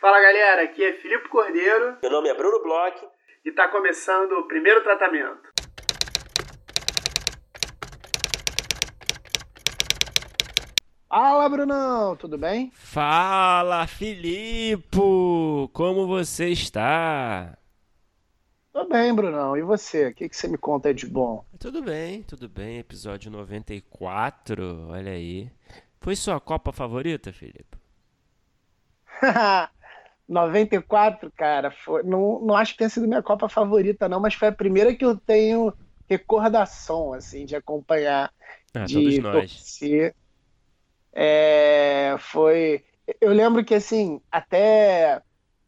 Fala galera, aqui é Filipe Cordeiro. Meu nome é Bruno Bloch. E está começando o primeiro tratamento. Fala, Brunão, tudo bem? Fala, Filipe! Como você está? Tô bem, Brunão. E você? O que, que você me conta de bom? Tudo bem, tudo bem. Episódio 94, olha aí. Foi sua Copa favorita, Filipe? 94, cara, foi, não, não acho que tenha sido minha Copa favorita, não, mas foi a primeira que eu tenho recordação, assim, de acompanhar, ah, de torcer. É, foi. Eu lembro que, assim, até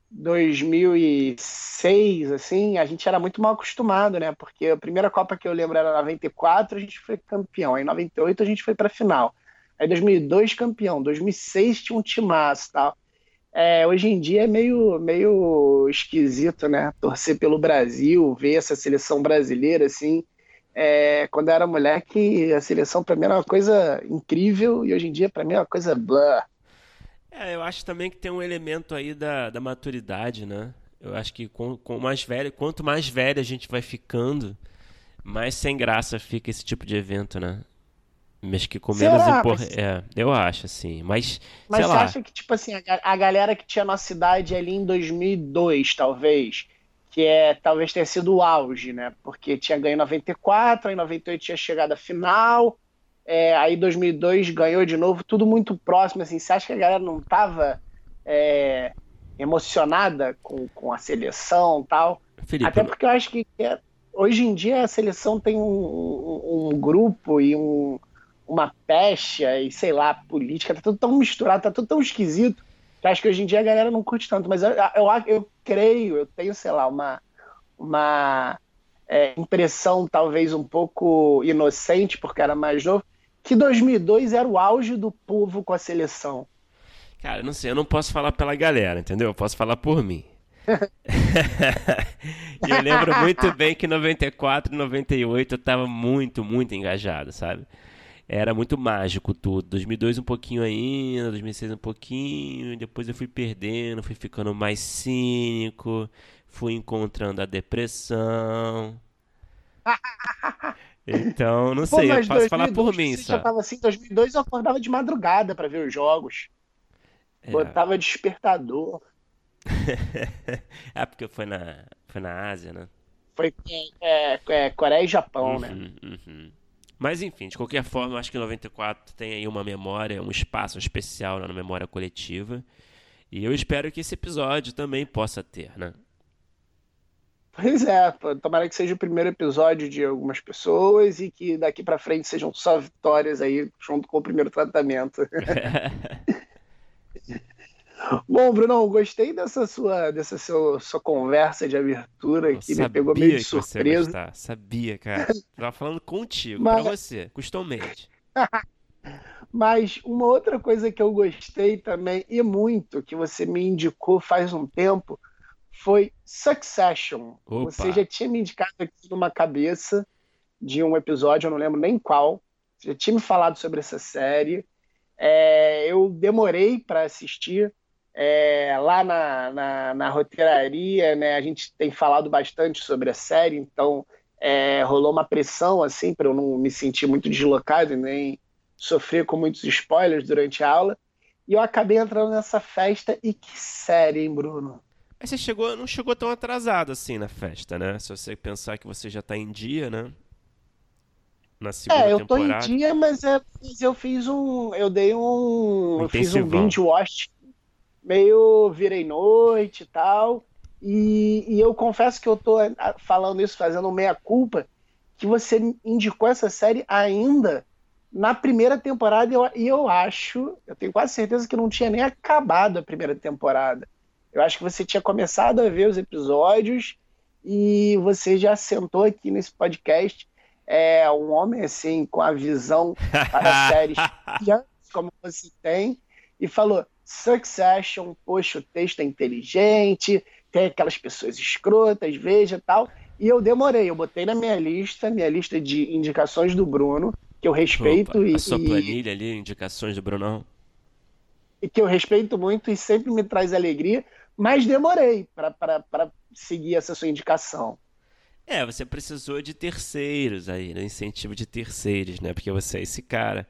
2006, assim, a gente era muito mal acostumado, né? Porque a primeira Copa que eu lembro era 94, a gente foi campeão. Aí, em 98, a gente foi pra final. Aí, 2002, campeão. 2006 tinha um timaço e tal. É, hoje em dia é meio, meio esquisito, né? Torcer pelo Brasil, ver essa seleção brasileira, assim. É, quando eu era moleque, a seleção para mim era uma coisa incrível e hoje em dia para mim é uma coisa blá. É, eu acho também que tem um elemento aí da, da maturidade, né? Eu acho que com, com mais velho, quanto mais velho a gente vai ficando, mais sem graça fica esse tipo de evento, né? Mas que com menos importância. É, eu acho, assim. Mas, Mas você lá. acha que, tipo assim, a, a galera que tinha nossa idade ali em 2002, talvez, que é talvez tenha sido o auge, né? Porque tinha ganho em 94, em 98 tinha chegado à final, é, aí 2002 ganhou de novo, tudo muito próximo, assim. Você acha que a galera não tava é, emocionada com, com a seleção tal? Felipe, Até porque eu acho que é, hoje em dia a seleção tem um, um, um grupo e um uma pecha e sei lá, política, tá tudo tão misturado, tá tudo tão esquisito, que acho que hoje em dia a galera não curte tanto. Mas eu, eu, eu creio, eu tenho, sei lá, uma, uma é, impressão talvez um pouco inocente, porque era mais novo, que 2002 era o auge do povo com a seleção. Cara, não sei, eu não posso falar pela galera, entendeu? Eu posso falar por mim. e eu lembro muito bem que em 94 e 98 eu tava muito, muito engajado, sabe? Era muito mágico tudo. 2002 um pouquinho ainda, 2006 um pouquinho, depois eu fui perdendo, fui ficando mais cínico, fui encontrando a depressão. Então, não sei, Pô, eu posso 2002, falar por mim só. Já tava assim, 2002 eu acordava de madrugada para ver os jogos. É. Botava despertador. é porque foi na, foi na Ásia, né? Foi é, é, Coreia e Japão, uhum, né? Uhum. Mas enfim, de qualquer forma, eu acho que 94 tem aí uma memória, um espaço especial na memória coletiva. E eu espero que esse episódio também possa ter, né? Pois é, tomara que seja o primeiro episódio de algumas pessoas e que daqui para frente sejam só vitórias aí junto com o primeiro tratamento. Bom, Bruno, gostei dessa sua, dessa sua, sua conversa de abertura que me pegou meio de surpresa. Sabia, cara. Tava falando contigo, Mas... pra você, costumemente. Mas uma outra coisa que eu gostei também, e muito, que você me indicou faz um tempo, foi Succession. Opa. Você já tinha me indicado aqui numa cabeça de um episódio, eu não lembro nem qual. Você já tinha me falado sobre essa série. É, eu demorei para assistir, é, lá na, na, na, roteiraria, né, a gente tem falado bastante sobre a série, então é, rolou uma pressão assim para eu não me sentir muito deslocado e nem sofrer com muitos spoilers durante a aula. E eu acabei entrando nessa festa e que série, hein, Bruno? Mas você chegou, não chegou tão atrasado assim na festa, né? Se você pensar que você já está em dia, né? Na segunda é, eu temporada. tô em dia, mas é, eu fiz um. Eu dei um. um eu fiz um binge watch meio virei noite e tal. E, e, eu confesso que eu tô falando isso, fazendo meia-culpa, que você indicou essa série ainda na primeira temporada e eu, e eu acho, eu tenho quase certeza que não tinha nem acabado a primeira temporada. Eu acho que você tinha começado a ver os episódios e você já sentou aqui nesse podcast é um homem assim com a visão para séries como você tem e falou Succession, poxa, o texto é inteligente, tem aquelas pessoas escrotas, veja tal. E eu demorei, eu botei na minha lista, minha lista de indicações do Bruno, que eu respeito Opa, e. A sua planilha ali, indicações do Brunão. E que eu respeito muito e sempre me traz alegria, mas demorei para seguir essa sua indicação. É, você precisou de terceiros aí, né? Incentivo de terceiros, né? Porque você é esse cara.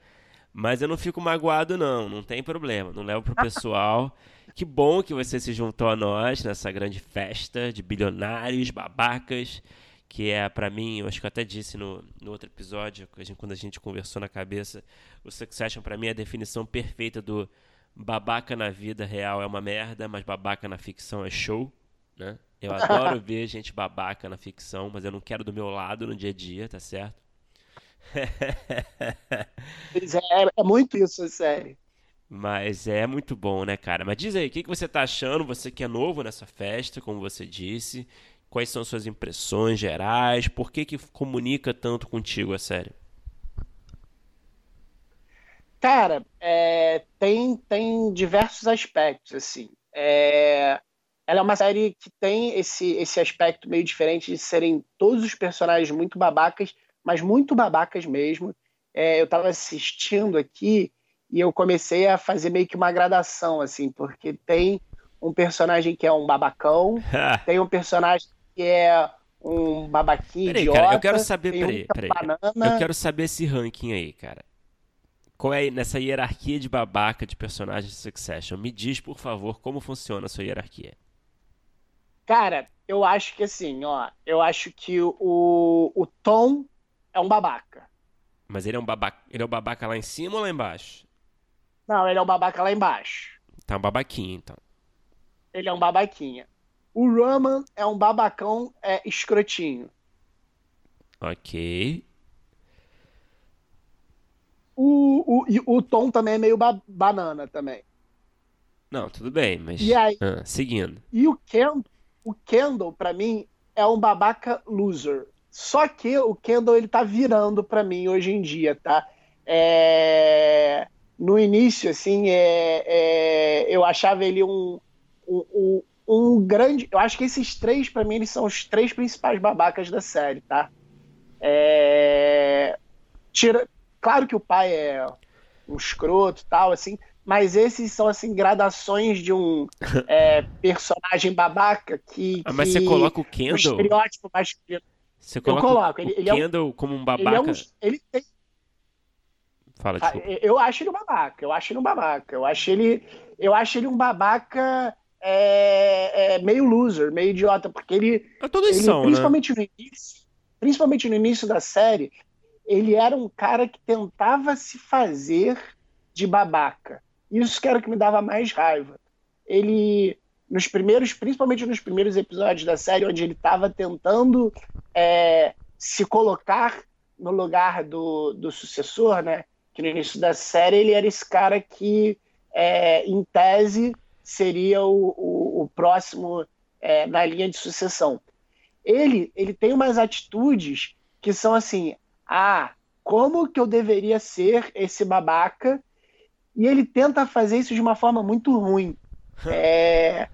Mas eu não fico magoado, não. Não tem problema. Não levo pro pessoal. que bom que você se juntou a nós nessa grande festa de bilionários, babacas. Que é, para mim, eu acho que eu até disse no, no outro episódio, quando a gente conversou na cabeça, o Succession, para mim, é a definição perfeita do babaca na vida real é uma merda, mas babaca na ficção é show, né? Eu adoro ver gente babaca na ficção, mas eu não quero do meu lado no dia a dia, tá certo? é, é muito isso, sério. Mas é muito bom, né, cara? Mas diz aí, o que, que você tá achando? Você que é novo nessa festa, como você disse. Quais são suas impressões gerais? Por que, que comunica tanto contigo a série? Cara, é, tem, tem diversos aspectos, assim. É, ela é uma série que tem esse, esse aspecto meio diferente de serem todos os personagens muito babacas, mas muito babacas mesmo. É, eu estava assistindo aqui e eu comecei a fazer meio que uma gradação, assim, porque tem um personagem que é um babacão, tem um personagem que é um babaquinho peraí, idiota. Cara, eu quero saber, peraí, peraí. Eu quero saber esse ranking aí, cara. Qual é nessa hierarquia de babaca de personagens de Succession? Me diz, por favor, como funciona a sua hierarquia. Cara, eu acho que assim, ó, eu acho que o, o Tom é um babaca. Mas ele é um babaca, ele é um babaca lá em cima ou lá embaixo? Não, ele é um babaca lá embaixo. Tá um babaquinha, então. Ele é um babaquinha. O Roman é um babacão é, escrotinho. Ok. O, o, o Tom também é meio ba banana também. Não, tudo bem, mas. E aí, ah, seguindo. E o Kendall, o Kendall, pra mim, é um babaca loser. Só que o Kendall, ele tá virando pra mim hoje em dia, tá? É... No início, assim, é... É... eu achava ele um, um, um grande. Eu acho que esses três, para mim, eles são os três principais babacas da série, tá? É... Tira... Claro que o pai é um escroto tal, assim, mas esses são, assim, gradações de um é, personagem babaca que. Ah, mas que... você coloca o Kendall. O estereótipo masculino. Você coloca eu coloco. Ele, ele Kendall é um... como um babaca. Ele, é um... ele tem. Fala, ah, desculpa. Eu acho ele um babaca. Eu acho ele um babaca. Eu acho ele, eu acho ele um babaca é, é meio loser, meio idiota, porque ele. Todos ele, são, né? principalmente né? no início, principalmente no início da série, ele era um cara que tentava se fazer de babaca. Isso que era o que me dava mais raiva. Ele, nos primeiros, principalmente nos primeiros episódios da série, onde ele estava tentando é, se colocar no lugar do, do sucessor, né? Que no início da série ele era esse cara que, é, em tese, seria o, o, o próximo é, na linha de sucessão. Ele, ele tem umas atitudes que são assim: ah, como que eu deveria ser esse babaca? E ele tenta fazer isso de uma forma muito ruim. É,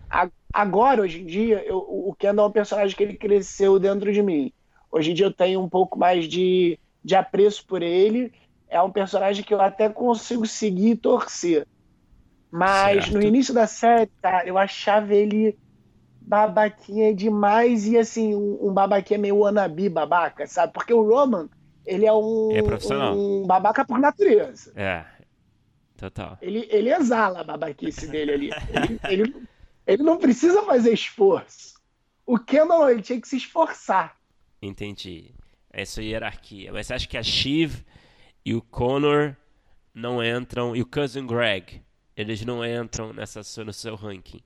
agora, hoje em dia, eu, o Kendall é um personagem que ele cresceu dentro de mim. Hoje em dia eu tenho um pouco mais de, de apreço por ele. É um personagem que eu até consigo seguir e torcer. Mas certo. no início da série, tá, eu achava ele babaquinha demais e assim, um, um babaquinha meio wannabe babaca, sabe? Porque o Roman, ele é um, é um babaca por natureza. É, total. Ele, ele exala a babaquice dele ali. Ele, ele, ele não precisa fazer esforço. O Kendall, ele tinha que se esforçar. Entendi. Essa hierarquia. Mas você acha que a Shiv e o Connor não entram, e o Cousin Greg eles não entram nessa, no seu ranking.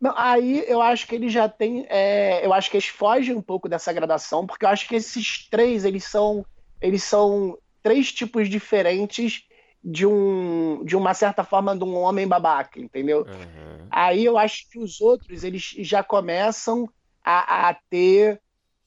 Não, aí eu acho que eles já têm. É, eu acho que eles fogem um pouco dessa gradação, porque eu acho que esses três eles são, eles são três tipos diferentes de um de uma certa forma de um homem babaca, entendeu? Uhum. Aí eu acho que os outros eles já começam a, a ter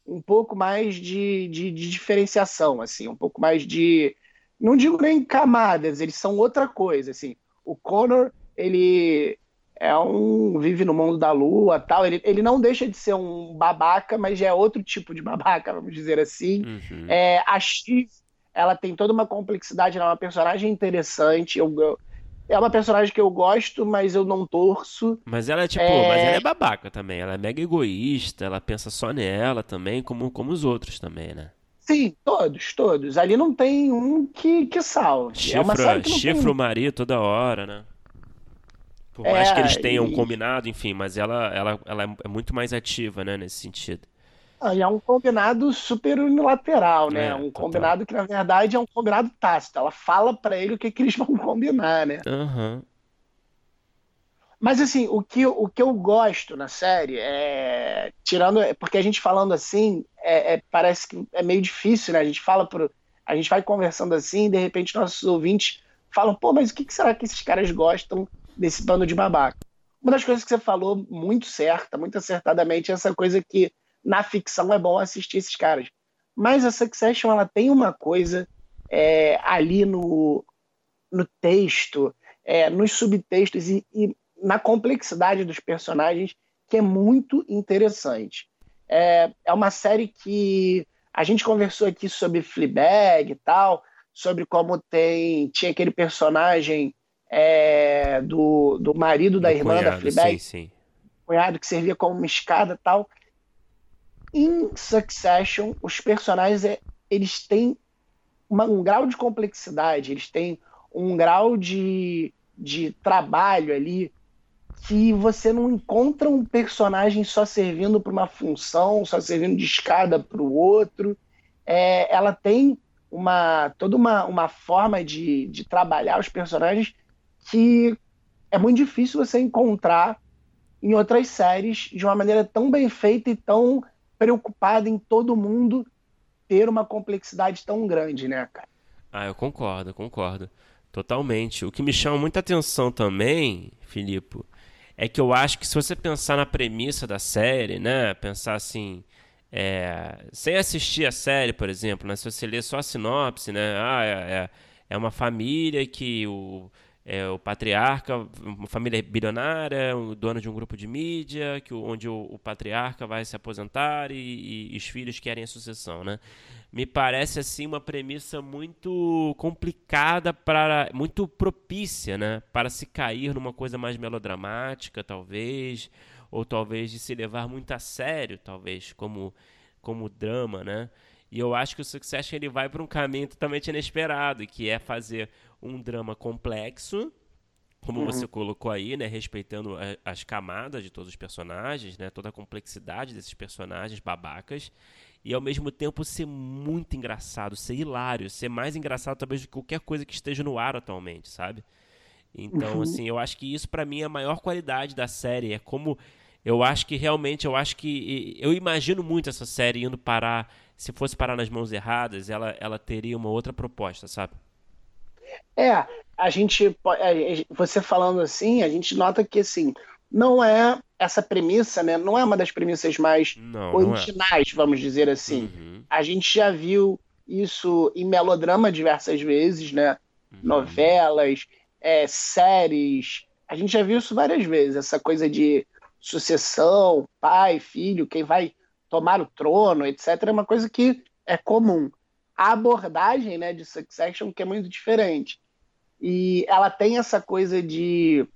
um pouco mais de, de, de, diferenciação, assim, um pouco mais de não digo nem camadas, eles são outra coisa, assim. O Connor, ele é um vive no mundo da lua, tal. Ele, ele não deixa de ser um babaca, mas é outro tipo de babaca, vamos dizer assim. Uhum. É, a Shiv, ela tem toda uma complexidade, ela é uma personagem interessante. Eu, eu, é uma personagem que eu gosto, mas eu não torço. Mas ela é tipo, é... mas ela é babaca também. Ela é mega egoísta, ela pensa só nela também, como, como os outros também, né? Sim, todos, todos. Ali não tem um que, que salve. Chifra, é série que chifra o marido toda hora, né? Por mais é, que eles tenham e... combinado, enfim, mas ela, ela, ela é muito mais ativa, né, nesse sentido. Ah, e é um combinado super unilateral, né? É, um total. combinado que, na verdade, é um combinado tácito. Ela fala para ele o que, que eles vão combinar, né? Uhum. Mas, assim, o que, o que eu gosto na série é. Tirando. Porque a gente falando assim, é, é, parece que é meio difícil, né? A gente fala por. A gente vai conversando assim, e de repente nossos ouvintes falam, pô, mas o que, que será que esses caras gostam desse bando de babaca? Uma das coisas que você falou muito certa, muito acertadamente, é essa coisa que na ficção é bom assistir esses caras. Mas a Succession ela tem uma coisa é, ali no, no texto, é, nos subtextos e, e, na complexidade dos personagens que é muito interessante. É, é uma série que a gente conversou aqui sobre Fleabag e tal, sobre como tem tinha aquele personagem é, do, do marido da irmã cunhado, da Fleabag, sim, sim. cunhado que servia como uma escada e tal. Em Succession, os personagens é, eles têm uma, um grau de complexidade, eles têm um grau de, de trabalho ali que você não encontra um personagem só servindo para uma função, só servindo de escada para o outro. É, ela tem uma toda uma, uma forma de, de trabalhar os personagens que é muito difícil você encontrar em outras séries de uma maneira tão bem feita e tão preocupada em todo mundo ter uma complexidade tão grande, né, cara? Ah, eu concordo, concordo. Totalmente. O que me chama muita atenção também, Filipe, é que eu acho que se você pensar na premissa da série, né? Pensar assim. É, sem assistir a série, por exemplo, né? Se você ler só a sinopse, né? Ah, é, é, é uma família que o é, o patriarca, uma família bilionária, o dono de um grupo de mídia, que, onde o, o patriarca vai se aposentar e, e, e, os filhos querem a sucessão, né? Me parece assim uma premissa muito complicada para, muito propícia, né, para se cair numa coisa mais melodramática, talvez, ou talvez de se levar muito a sério, talvez, como como drama, né? E eu acho que o Succession ele vai para um caminho totalmente inesperado, que é fazer um drama complexo, como uhum. você colocou aí, né, respeitando a, as camadas de todos os personagens, né, toda a complexidade desses personagens babacas, e ao mesmo tempo ser muito engraçado, ser hilário, ser mais engraçado talvez do que qualquer coisa que esteja no ar atualmente, sabe? Então, uhum. assim, eu acho que isso para mim é a maior qualidade da série, é como eu acho que realmente, eu acho que eu imagino muito essa série indo parar, se fosse parar nas mãos erradas, ela ela teria uma outra proposta, sabe? É, a gente, é, você falando assim, a gente nota que assim, não é essa premissa, né? Não é uma das premissas mais não, originais, não é. vamos dizer assim. Uhum. A gente já viu isso em melodrama diversas vezes, né? Uhum. Novelas, é, séries. A gente já viu isso várias vezes, essa coisa de sucessão, pai, filho, quem vai tomar o trono, etc. É uma coisa que é comum a abordagem né, de Succession que é muito diferente. E ela tem essa coisa de.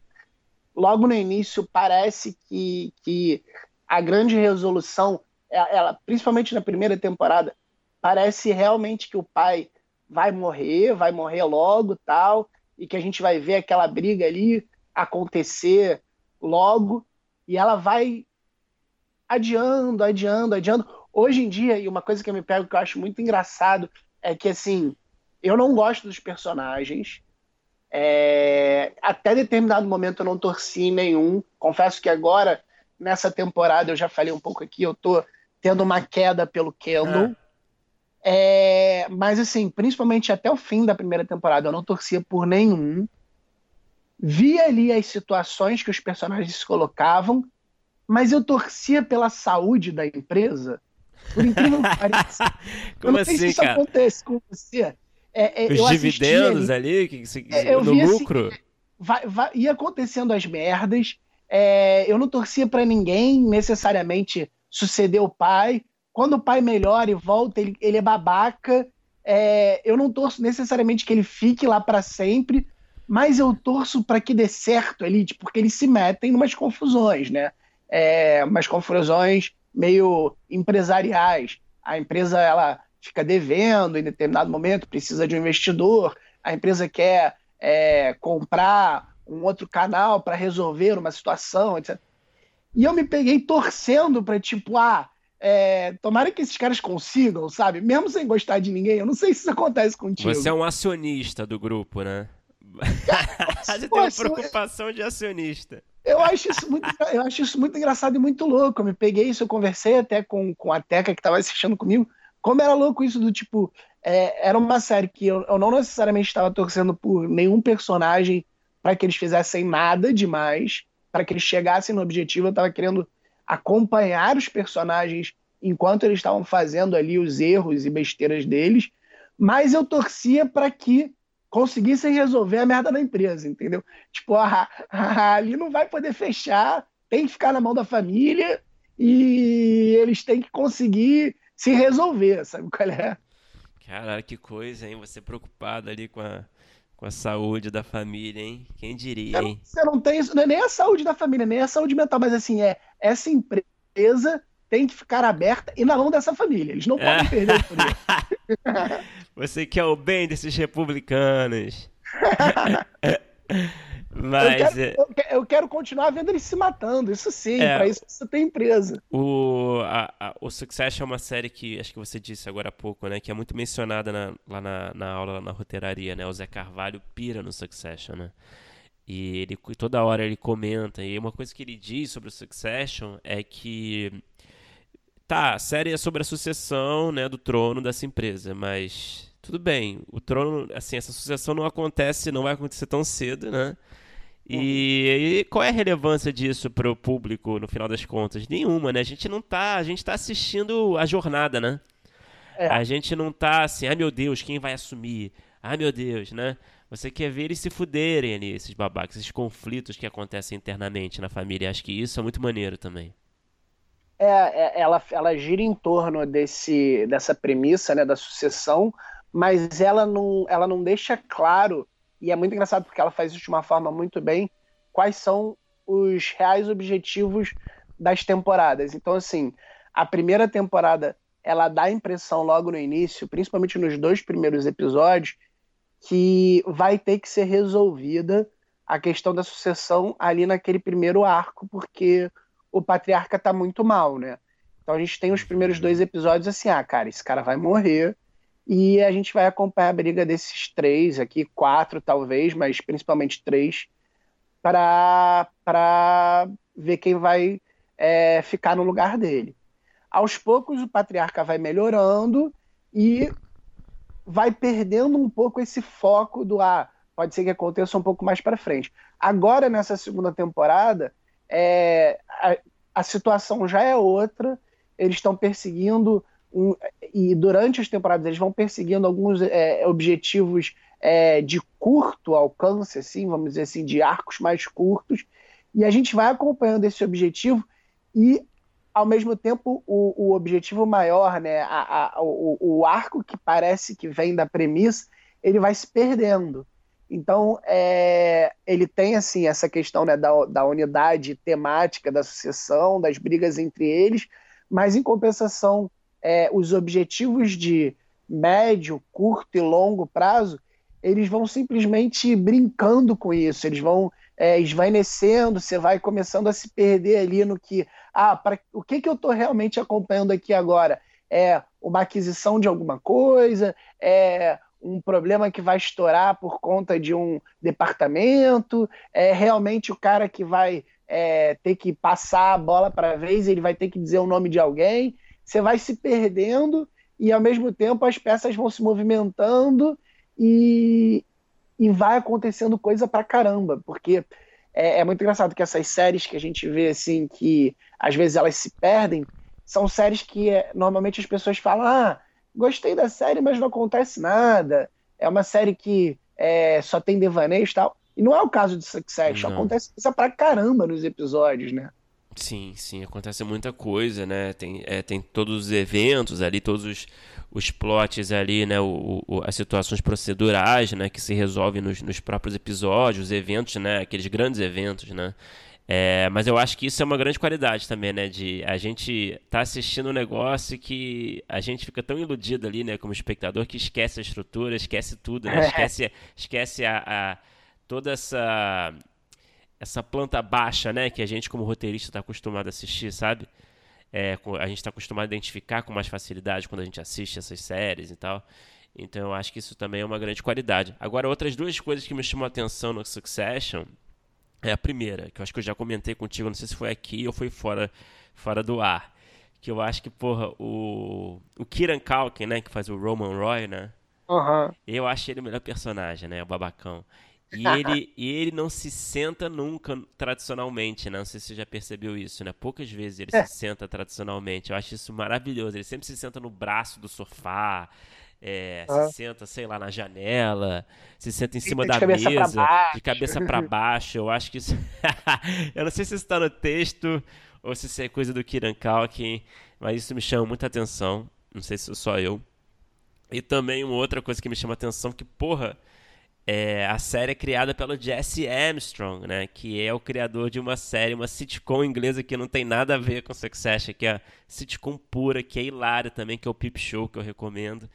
Logo no início, parece que, que a grande resolução, é, ela, principalmente na primeira temporada, parece realmente que o pai vai morrer, vai morrer logo tal, e que a gente vai ver aquela briga ali acontecer logo, e ela vai adiando, adiando, adiando. Hoje em dia, e uma coisa que eu me pego que eu acho muito engraçado é que, assim, eu não gosto dos personagens. É... Até determinado momento eu não torci nenhum. Confesso que agora, nessa temporada, eu já falei um pouco aqui, eu tô tendo uma queda pelo Kendall. É. É... Mas, assim, principalmente até o fim da primeira temporada, eu não torcia por nenhum. Vi ali as situações que os personagens se colocavam, mas eu torcia pela saúde da empresa por incrível que pareça. Como eu não assim, sei se isso cara? acontece com você. É, é, Os dividendos ali, ali que, que, é, no assim, lucro? Assim, vai, vai, ia acontecendo as merdas. É, eu não torcia para ninguém necessariamente suceder o pai. Quando o pai melhora e volta, ele, ele é babaca. É, eu não torço necessariamente que ele fique lá para sempre, mas eu torço para que dê certo ali, tipo, porque eles se metem em umas confusões, né? É, umas confusões meio empresariais. A empresa ela fica devendo em determinado momento, precisa de um investidor, a empresa quer é, comprar um outro canal para resolver uma situação, etc. E eu me peguei torcendo para, tipo, ah, é, tomara que esses caras consigam, sabe? Mesmo sem gostar de ninguém. Eu não sei se isso acontece contigo. Você é um acionista do grupo, né? Você tem uma preocupação de acionista. Eu acho, isso muito, eu acho isso muito engraçado e muito louco. Eu me peguei isso, eu conversei até com, com a Teca que estava assistindo comigo. Como era louco isso do tipo. É, era uma série que eu, eu não necessariamente estava torcendo por nenhum personagem para que eles fizessem nada demais, para que eles chegassem no objetivo. Eu estava querendo acompanhar os personagens enquanto eles estavam fazendo ali os erros e besteiras deles, mas eu torcia para que conseguissem resolver a merda da empresa, entendeu? Tipo, ah, ah, ali não vai poder fechar, tem que ficar na mão da família e eles têm que conseguir se resolver, sabe qual é? Cara, que coisa, hein? Você preocupado ali com a, com a saúde da família, hein? Quem diria, hein? Você não tem isso, não é nem a saúde da família, nem a saúde mental, mas assim, é essa empresa tem que ficar aberta e na mão dessa família. Eles não podem perder o poder. Você quer o bem desses republicanos. Mas eu quero, é eu, eu quero, continuar vendo eles se matando, isso sim, é, pra isso você tem empresa. O, a, a, o Succession é uma série que, acho que você disse agora há pouco, né, que é muito mencionada na, lá na, na aula, na roteiraria, né, o Zé Carvalho pira no Succession, né, e ele, toda hora ele comenta, e uma coisa que ele diz sobre o Succession é que, tá, a série é sobre a sucessão, né, do trono dessa empresa, mas tudo bem, o trono, assim, essa sucessão não acontece, não vai acontecer tão cedo, né, e, e, qual é a relevância disso para o público, no final das contas? Nenhuma, né? A gente não tá, a gente tá assistindo a jornada, né? É. A gente não tá assim, ai meu Deus, quem vai assumir? Ai meu Deus, né? Você quer ver eles se fuderem ali, esses babacas, esses conflitos que acontecem internamente na família. Acho que isso é muito maneiro também. É, é, ela, ela gira em torno desse, dessa premissa, né, da sucessão, mas ela não, ela não deixa claro e é muito engraçado porque ela faz isso de uma forma muito bem. Quais são os reais objetivos das temporadas? Então, assim, a primeira temporada ela dá a impressão logo no início, principalmente nos dois primeiros episódios, que vai ter que ser resolvida a questão da sucessão ali naquele primeiro arco, porque o patriarca tá muito mal, né? Então a gente tem os primeiros dois episódios assim, ah, cara, esse cara vai morrer, e a gente vai acompanhar a briga desses três aqui, quatro talvez, mas principalmente três, para ver quem vai é, ficar no lugar dele. Aos poucos o patriarca vai melhorando e vai perdendo um pouco esse foco do ah, pode ser que aconteça um pouco mais para frente. Agora nessa segunda temporada é, a, a situação já é outra. Eles estão perseguindo um, e durante as temporadas eles vão perseguindo alguns é, objetivos é, de curto alcance, assim, vamos dizer assim, de arcos mais curtos, e a gente vai acompanhando esse objetivo e ao mesmo tempo o, o objetivo maior, né, a, a, o, o, arco que parece que vem da premissa, ele vai se perdendo. Então é, ele tem assim essa questão né, da, da unidade temática da sucessão, das brigas entre eles, mas em compensação é, os objetivos de médio, curto e longo prazo, eles vão simplesmente brincando com isso, eles vão é, esvanecendo, você vai começando a se perder ali no que, ah, para o que, que eu estou realmente acompanhando aqui agora? É uma aquisição de alguma coisa? É um problema que vai estourar por conta de um departamento? É realmente o cara que vai é, ter que passar a bola para a vez, ele vai ter que dizer o nome de alguém? você vai se perdendo e ao mesmo tempo as peças vão se movimentando e, e vai acontecendo coisa pra caramba, porque é, é, muito engraçado que essas séries que a gente vê assim, que às vezes elas se perdem, são séries que é, normalmente as pessoas falam: ah, gostei da série, mas não acontece nada. É uma série que é, só tem devaneios e tal. E não é o caso de Succession, não. acontece coisa pra caramba nos episódios, né? Sim, sim, acontece muita coisa, né? Tem, é, tem todos os eventos ali, todos os, os plots ali, né? O, o, as situações procedurais, né? Que se resolvem nos, nos próprios episódios, os eventos, né? Aqueles grandes eventos, né? É, mas eu acho que isso é uma grande qualidade também, né? De a gente tá assistindo um negócio que a gente fica tão iludido ali, né? Como espectador, que esquece a estrutura, esquece tudo, né? Esquece, esquece a, a toda essa essa planta baixa, né? Que a gente como roteirista está acostumado a assistir, sabe? É, a gente está acostumado a identificar com mais facilidade quando a gente assiste essas séries e tal. Então eu acho que isso também é uma grande qualidade. Agora, outras duas coisas que me chamam a atenção no Succession é a primeira, que eu acho que eu já comentei contigo, não sei se foi aqui ou foi fora, fora do ar. Que eu acho que, porra, o, o Kieran Culkin, né, que faz o Roman Roy, né? Uhum. Eu acho ele o melhor personagem, né? O babacão. E ele, e ele não se senta nunca tradicionalmente, né? Não sei se você já percebeu isso, né? Poucas vezes ele é. se senta tradicionalmente. Eu acho isso maravilhoso. Ele sempre se senta no braço do sofá, é, ah. se senta, sei lá, na janela, se senta em cima de da mesa, de cabeça para baixo. Eu acho que isso. eu não sei se isso está no texto ou se isso é coisa do Kiran Kalkin, mas isso me chama muita atenção. Não sei se sou só eu. E também uma outra coisa que me chama atenção que, porra, é, a série é criada pelo Jesse Armstrong, né? Que é o criador de uma série, uma sitcom inglesa que não tem nada a ver com Succession, que é a sitcom pura, que é hilária também, que é o Peep Show, que eu recomendo.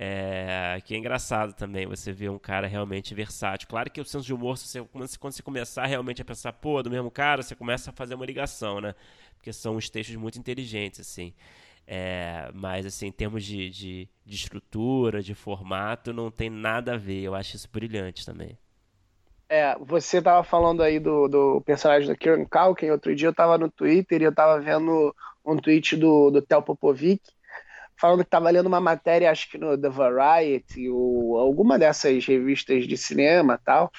É, que é engraçado também você ver um cara realmente versátil. Claro que o senso de humor, você, quando você começar realmente a pensar, pô, do mesmo cara, você começa a fazer uma ligação, né? Porque são uns textos muito inteligentes, assim. É, mas, assim, em termos de, de, de, estrutura, de formato, não tem nada a ver. Eu acho isso brilhante também. É, você tava falando aí do, do personagem do Kieran Culkin. Outro dia eu tava no Twitter e eu tava vendo um tweet do, do Tel Popovic falando que estava lendo uma matéria, acho que no The Variety, ou alguma dessas revistas de cinema tal,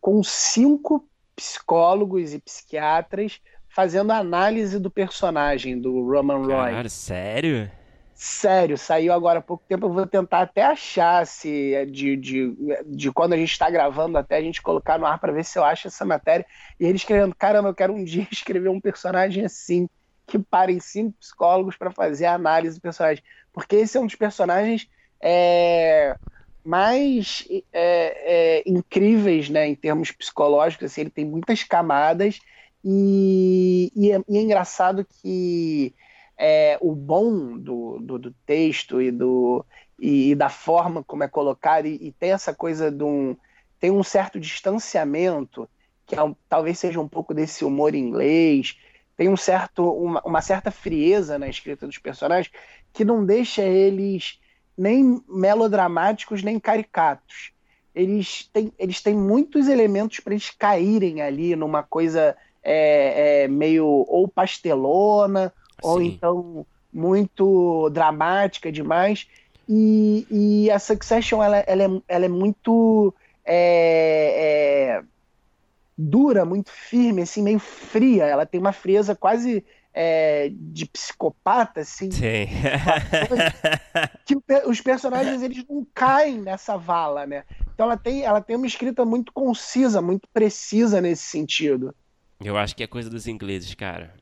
com cinco psicólogos e psiquiatras fazendo análise do personagem do Roman Roy. Cara, sério? Sério, saiu agora há pouco tempo. Eu vou tentar até achar se é de, de, de quando a gente está gravando, até a gente colocar no ar para ver se eu acho essa matéria. E ele escrevendo: caramba, eu quero um dia escrever um personagem assim que parem cinco psicólogos para fazer a análise do personagem. Porque esse é um dos personagens é, mais é, é, incríveis né, em termos psicológicos. Assim, ele tem muitas camadas e, e, é, e é, engraçado que é, o bom do, do, do, texto e, do, e, e, da forma como é colocado, e, tem essa coisa de um. tem um certo distanciamento, que é, talvez seja um pouco desse humor inglês, tem um certo, uma, uma certa frieza na escrita dos personagens que não deixa eles nem melodramáticos nem caricatos. Eles têm, eles têm muitos elementos para eles caírem ali numa coisa é, é, meio ou pastelona, Sim. ou então muito dramática demais. E, e a Succession ela, ela, é, ela é muito é, é dura, muito firme, assim, meio fria. Ela tem uma frieza quase é, de psicopata, assim. Sim. que os personagens eles não caem nessa vala, né? Então ela tem, ela tem uma escrita muito concisa, muito precisa nesse sentido. Eu acho que é coisa dos ingleses, cara.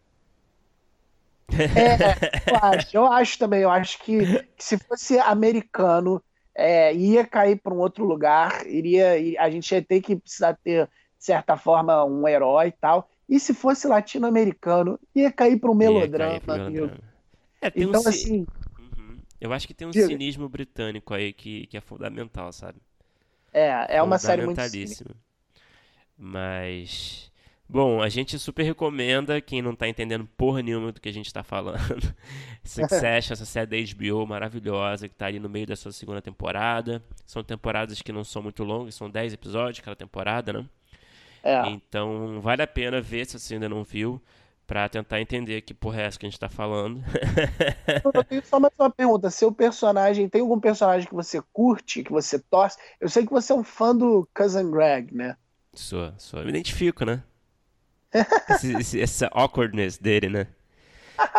É, eu acho, eu acho também. Eu acho que, que se fosse americano, é, ia cair para um outro lugar, iria, a gente ia ter que precisar ter certa forma, um herói e tal. E se fosse latino-americano, ia cair para um melodrama. melodrama. É, então, um assim. Uhum. Eu acho que tem um diga. cinismo britânico aí que, que é fundamental, sabe? É, é uma série muito. Mas. Bom, a gente super recomenda, quem não tá entendendo porra nenhuma do que a gente tá falando. Succession, essa série da HBO maravilhosa, que tá ali no meio da sua segunda temporada. São temporadas que não são muito longas, são 10 episódios cada temporada, né? É. Então, vale a pena ver se você ainda não viu, para tentar entender que porra é essa que a gente tá falando. Eu tenho só mais uma pergunta. Seu personagem, tem algum personagem que você curte, que você torce? Eu sei que você é um fã do Cousin Greg, né? Sou, sou. Eu me identifico, né? esse, esse, essa awkwardness dele, né?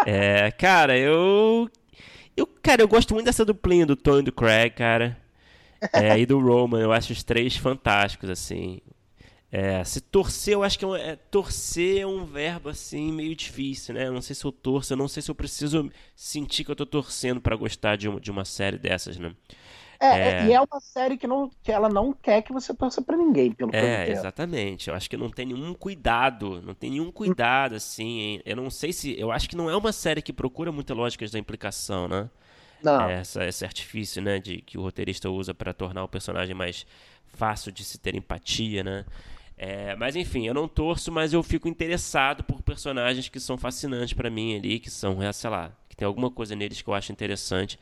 É, cara, eu. Eu, cara, eu gosto muito dessa duplinha do Tony e do Craig, cara. É, e do Roman. Eu acho os três fantásticos, assim. É, se torcer, eu acho que é, um, é, torcer é um verbo assim meio difícil, né? Eu não sei se eu torço, eu não sei se eu preciso sentir que eu tô torcendo para gostar de uma, de uma série dessas, né? É, é, e é uma série que, não, que ela não quer que você torça para ninguém, pelo que É, exatamente. Eu acho que não tem nenhum cuidado, não tem nenhum cuidado, assim. Hein? Eu não sei se. Eu acho que não é uma série que procura muitas lógicas da implicação, né? Não. É, essa, esse artifício, né, de que o roteirista usa para tornar o personagem mais fácil de se ter empatia, né? É, mas enfim, eu não torço, mas eu fico interessado por personagens que são fascinantes para mim ali, que são, sei lá, que tem alguma coisa neles que eu acho interessante.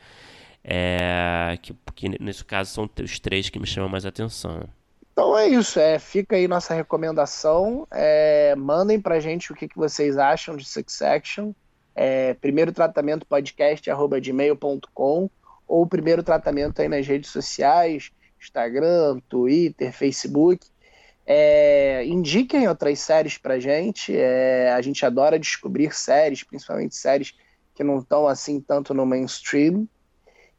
É, que, que nesse caso são os três que me chamam mais atenção. Então é isso, é, fica aí nossa recomendação. É, mandem pra gente o que, que vocês acham de Succession. É, primeiro tratamento podcast arroba gmail.com ou primeiro tratamento aí nas redes sociais, Instagram, Twitter, Facebook. É, indiquem outras séries pra gente. É, a gente adora descobrir séries, principalmente séries que não estão assim tanto no mainstream.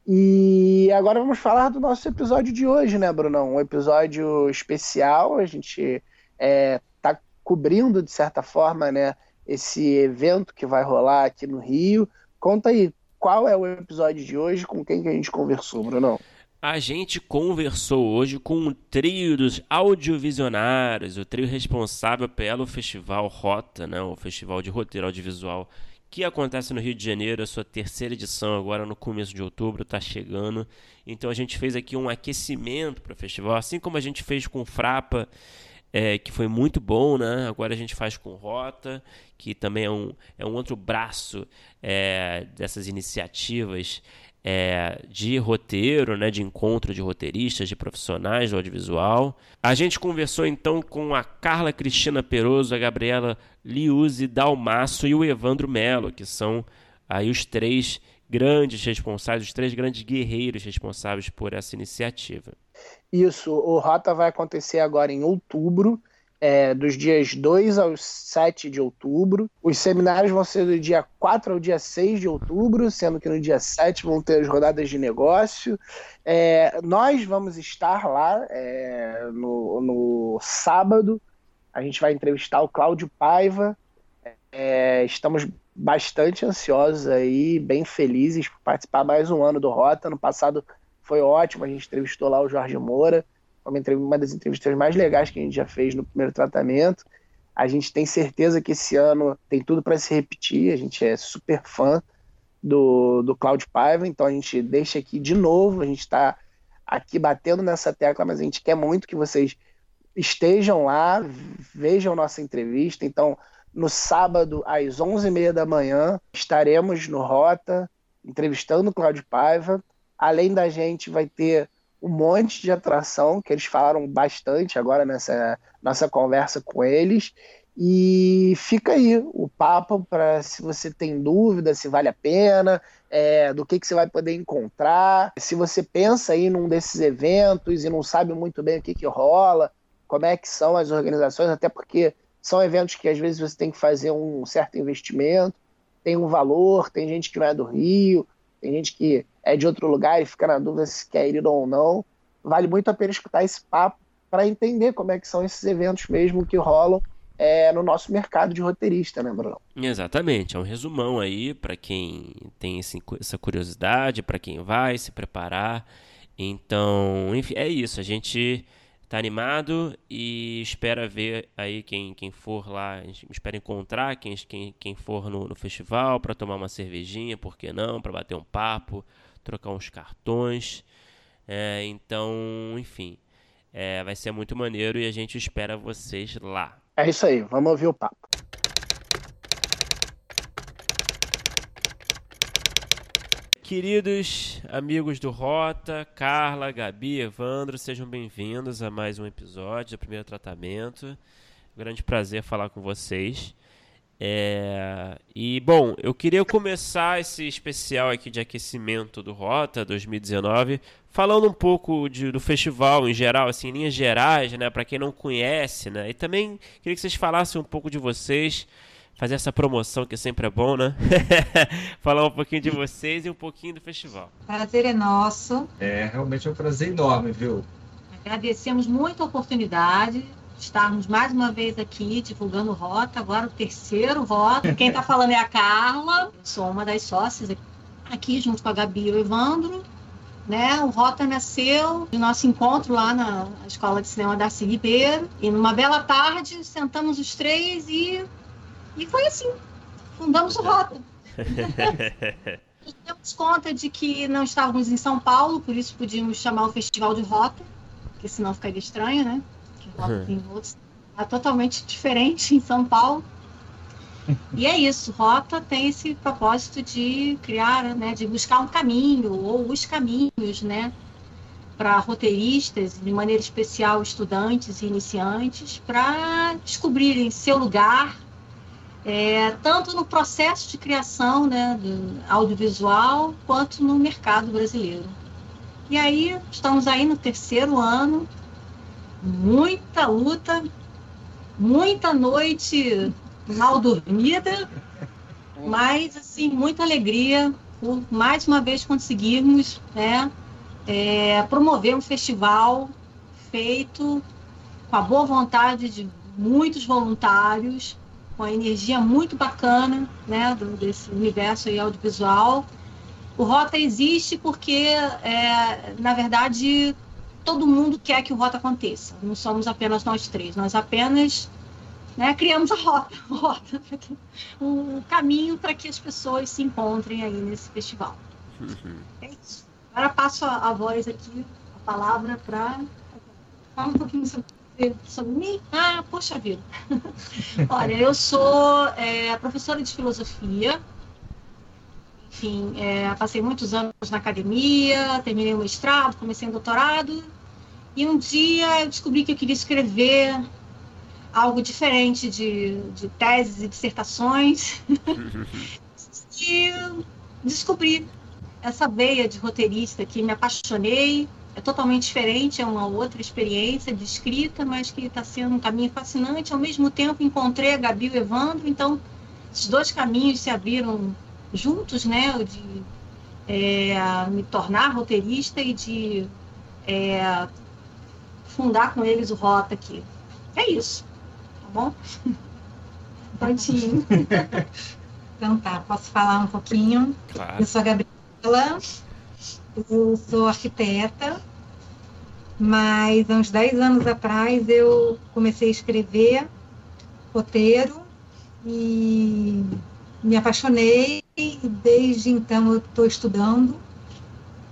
E agora vamos falar do nosso episódio de hoje, né, Brunão? Um episódio especial. A gente é, tá cobrindo, de certa forma, né, esse evento que vai rolar aqui no Rio. Conta aí, qual é o episódio de hoje? Com quem que a gente conversou, Brunão? A gente conversou hoje com o trio dos audiovisionários, o trio responsável pelo Festival Rota, né, o Festival de Roteiro Audiovisual que acontece no Rio de Janeiro, a sua terceira edição agora no começo de outubro, está chegando. Então a gente fez aqui um aquecimento para o festival, assim como a gente fez com o Frapa, é, que foi muito bom, né? Agora a gente faz com Rota, que também é um, é um outro braço é, dessas iniciativas é, de roteiro, né, de encontro de roteiristas, de profissionais do audiovisual. A gente conversou então com a Carla Cristina Peroso, a Gabriela Liuzzi Dalmaço e o Evandro Melo, que são aí os três grandes responsáveis, os três grandes guerreiros responsáveis por essa iniciativa. Isso, o Rota vai acontecer agora em outubro é, dos dias 2 aos 7 de outubro. Os seminários vão ser do dia 4 ao dia 6 de outubro, sendo que no dia 7 vão ter as rodadas de negócio. É, nós vamos estar lá é, no, no, sábado. A gente vai entrevistar o Cláudio Paiva. É, estamos bastante ansiosos aí, bem felizes por participar mais um ano do Rota. No passado foi ótimo, a gente entrevistou lá o Jorge Moura uma das entrevistas mais legais que a gente já fez no primeiro tratamento. A gente tem certeza que esse ano tem tudo para se repetir. A gente é super fã do, do Cláudio Paiva, então a gente deixa aqui de novo. A gente está aqui batendo nessa tecla, mas a gente quer muito que vocês estejam lá, vejam nossa entrevista. Então, no sábado, às 11h30 da manhã, estaremos no Rota, entrevistando o Cláudio Paiva. Além da gente, vai ter um monte de atração que eles falaram bastante agora nessa nossa conversa com eles. E fica aí o papo para se você tem dúvida se vale a pena, é, do que, que você vai poder encontrar. Se você pensa aí num desses eventos e não sabe muito bem o que, que rola, como é que são as organizações, até porque são eventos que às vezes você tem que fazer um certo investimento, tem um valor, tem gente que não é do Rio, tem gente que é de outro lugar e fica na dúvida se quer ir ou não. Vale muito a pena escutar esse papo para entender como é que são esses eventos mesmo que rolam é, no nosso mercado de roteirista, né, Bruno? Exatamente, é um resumão aí para quem tem esse, essa curiosidade, para quem vai se preparar. Então, enfim, é isso. A gente tá animado e espera ver aí quem, quem for lá, espera encontrar quem, quem, quem for no, no festival para tomar uma cervejinha, por que não, para bater um papo, trocar uns cartões. É, então, enfim, é, vai ser muito maneiro e a gente espera vocês lá. É isso aí, vamos ouvir o papo. Queridos amigos do Rota, Carla, Gabi, Evandro, sejam bem-vindos a mais um episódio do Primeiro Tratamento. Grande prazer falar com vocês. É... E, bom, eu queria começar esse especial aqui de aquecimento do Rota 2019 falando um pouco de, do festival em geral, assim, em linhas gerais, né, para quem não conhece, né, e também queria que vocês falassem um pouco de vocês, fazer essa promoção que sempre é bom, né? Falar um pouquinho de vocês e um pouquinho do festival. Prazer é nosso. É realmente é um prazer enorme, viu? Agradecemos muito a oportunidade estarmos mais uma vez aqui divulgando Rota, agora o terceiro Rota. Quem está falando é a Carla, sou uma das sócias aqui, junto com a Gabi e o Evandro. Né? O Rota nasceu do nosso encontro lá na Escola de Cinema da Ribeiro. E numa bela tarde, sentamos os três e, e foi assim. Fundamos o Rota. demos conta de que não estávamos em São Paulo, por isso podíamos chamar o Festival de Rota, porque senão ficaria estranho, né? Rota tem outros é totalmente diferente em São Paulo. E é isso, Rota tem esse propósito de criar, né, de buscar um caminho ou os caminhos, né, para roteiristas, de maneira especial estudantes e iniciantes, para descobrirem seu lugar, é, tanto no processo de criação né, audiovisual, quanto no mercado brasileiro. E aí, estamos aí no terceiro ano, muita luta, muita noite mal dormida, mas assim, muita alegria por mais uma vez conseguirmos né, é, promover um festival feito com a boa vontade de muitos voluntários, com a energia muito bacana né, do, desse universo aí audiovisual. O Rota existe porque, é, na verdade, todo mundo quer que o Rota aconteça. Não somos apenas nós três, nós apenas né, criamos a rota, a rota o caminho para que as pessoas se encontrem aí nesse festival. Uhum. É isso. Agora passo a, a voz aqui, a palavra para falar um pouquinho sobre, sobre mim. Ah, poxa vida. Olha, eu sou é, professora de filosofia. Enfim, é, passei muitos anos na academia, terminei o mestrado, comecei um doutorado. E um dia eu descobri que eu queria escrever algo diferente de, de teses e dissertações. e descobri essa veia de roteirista que me apaixonei. É totalmente diferente, é uma outra experiência de escrita, mas que está sendo um caminho fascinante. Ao mesmo tempo, encontrei a Gabi e o Evandro, então esses dois caminhos se abriram juntos, né? De é, me tornar roteirista e de é, fundar com eles o Rota aqui. É isso bom? Prontinho. então tá, posso falar um pouquinho? Claro. Eu sou a Gabriela, eu sou arquiteta, mas há uns 10 anos atrás eu comecei a escrever roteiro e me apaixonei e desde então eu estou estudando.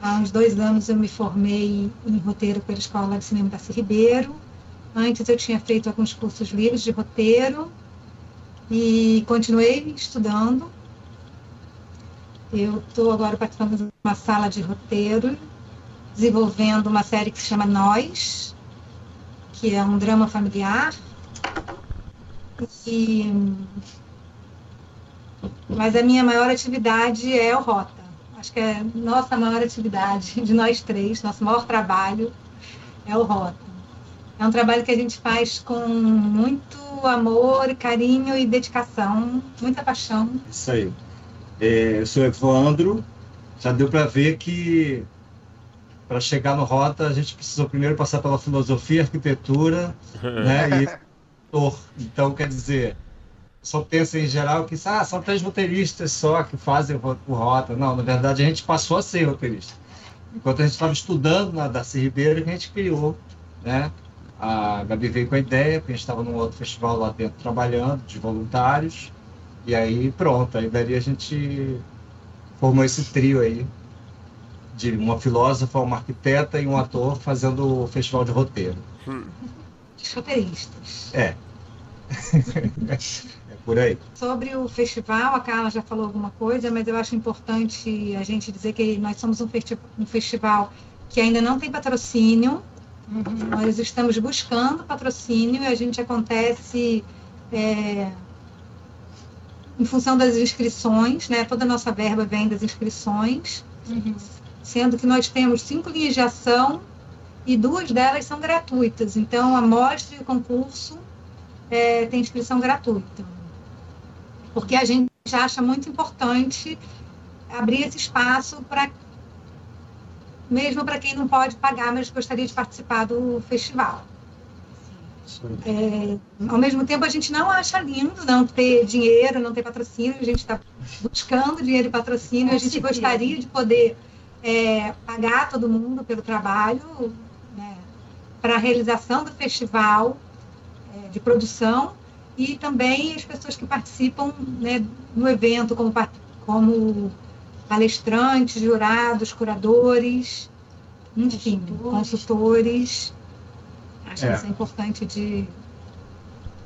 Há uns dois anos eu me formei em roteiro pela Escola de Cinema da Ribeiro Antes eu tinha feito alguns cursos livres de roteiro e continuei estudando. Eu estou agora participando de uma sala de roteiro, desenvolvendo uma série que se chama Nós, que é um drama familiar. E... Mas a minha maior atividade é o Rota. Acho que é nossa maior atividade, de nós três, nosso maior trabalho é o Rota. É um trabalho que a gente faz com muito amor, carinho e dedicação, muita paixão. Isso aí. É, eu sou Evandro. Já deu para ver que para chegar no Rota a gente precisou primeiro passar pela filosofia, arquitetura, né? E então quer dizer, só pensa em geral que ah, são três roteiristas só que fazem o Rota. Não, na verdade a gente passou a ser roteirista. Enquanto a gente estava estudando na Darcy Ribeiro, a gente criou, né? A Gabi veio com a ideia, porque a gente estava num outro festival lá dentro trabalhando, de voluntários. E aí pronto, aí daí a gente formou esse trio aí, de uma filósofa, uma arquiteta e um ator fazendo o festival de roteiro. Hum. Roteiristas. É. é por aí. Sobre o festival, a Carla já falou alguma coisa, mas eu acho importante a gente dizer que nós somos um, festi um festival que ainda não tem patrocínio, Uhum. Nós estamos buscando patrocínio e a gente acontece é, em função das inscrições, né? Toda a nossa verba vem das inscrições, uhum. sendo que nós temos cinco linhas de ação e duas delas são gratuitas. Então, a mostra e o concurso é, tem inscrição gratuita. Porque a gente acha muito importante abrir esse espaço para mesmo para quem não pode pagar, mas gostaria de participar do festival. É, ao mesmo tempo, a gente não acha lindo não ter dinheiro, não ter patrocínio, a gente está buscando dinheiro e patrocínio, a gente gostaria de poder é, pagar todo mundo pelo trabalho né, para a realização do festival é, de produção e também as pessoas que participam né, no evento, como, como palestrantes, jurados, curadores, enfim, consultores. consultores. Acho é. que isso é importante de.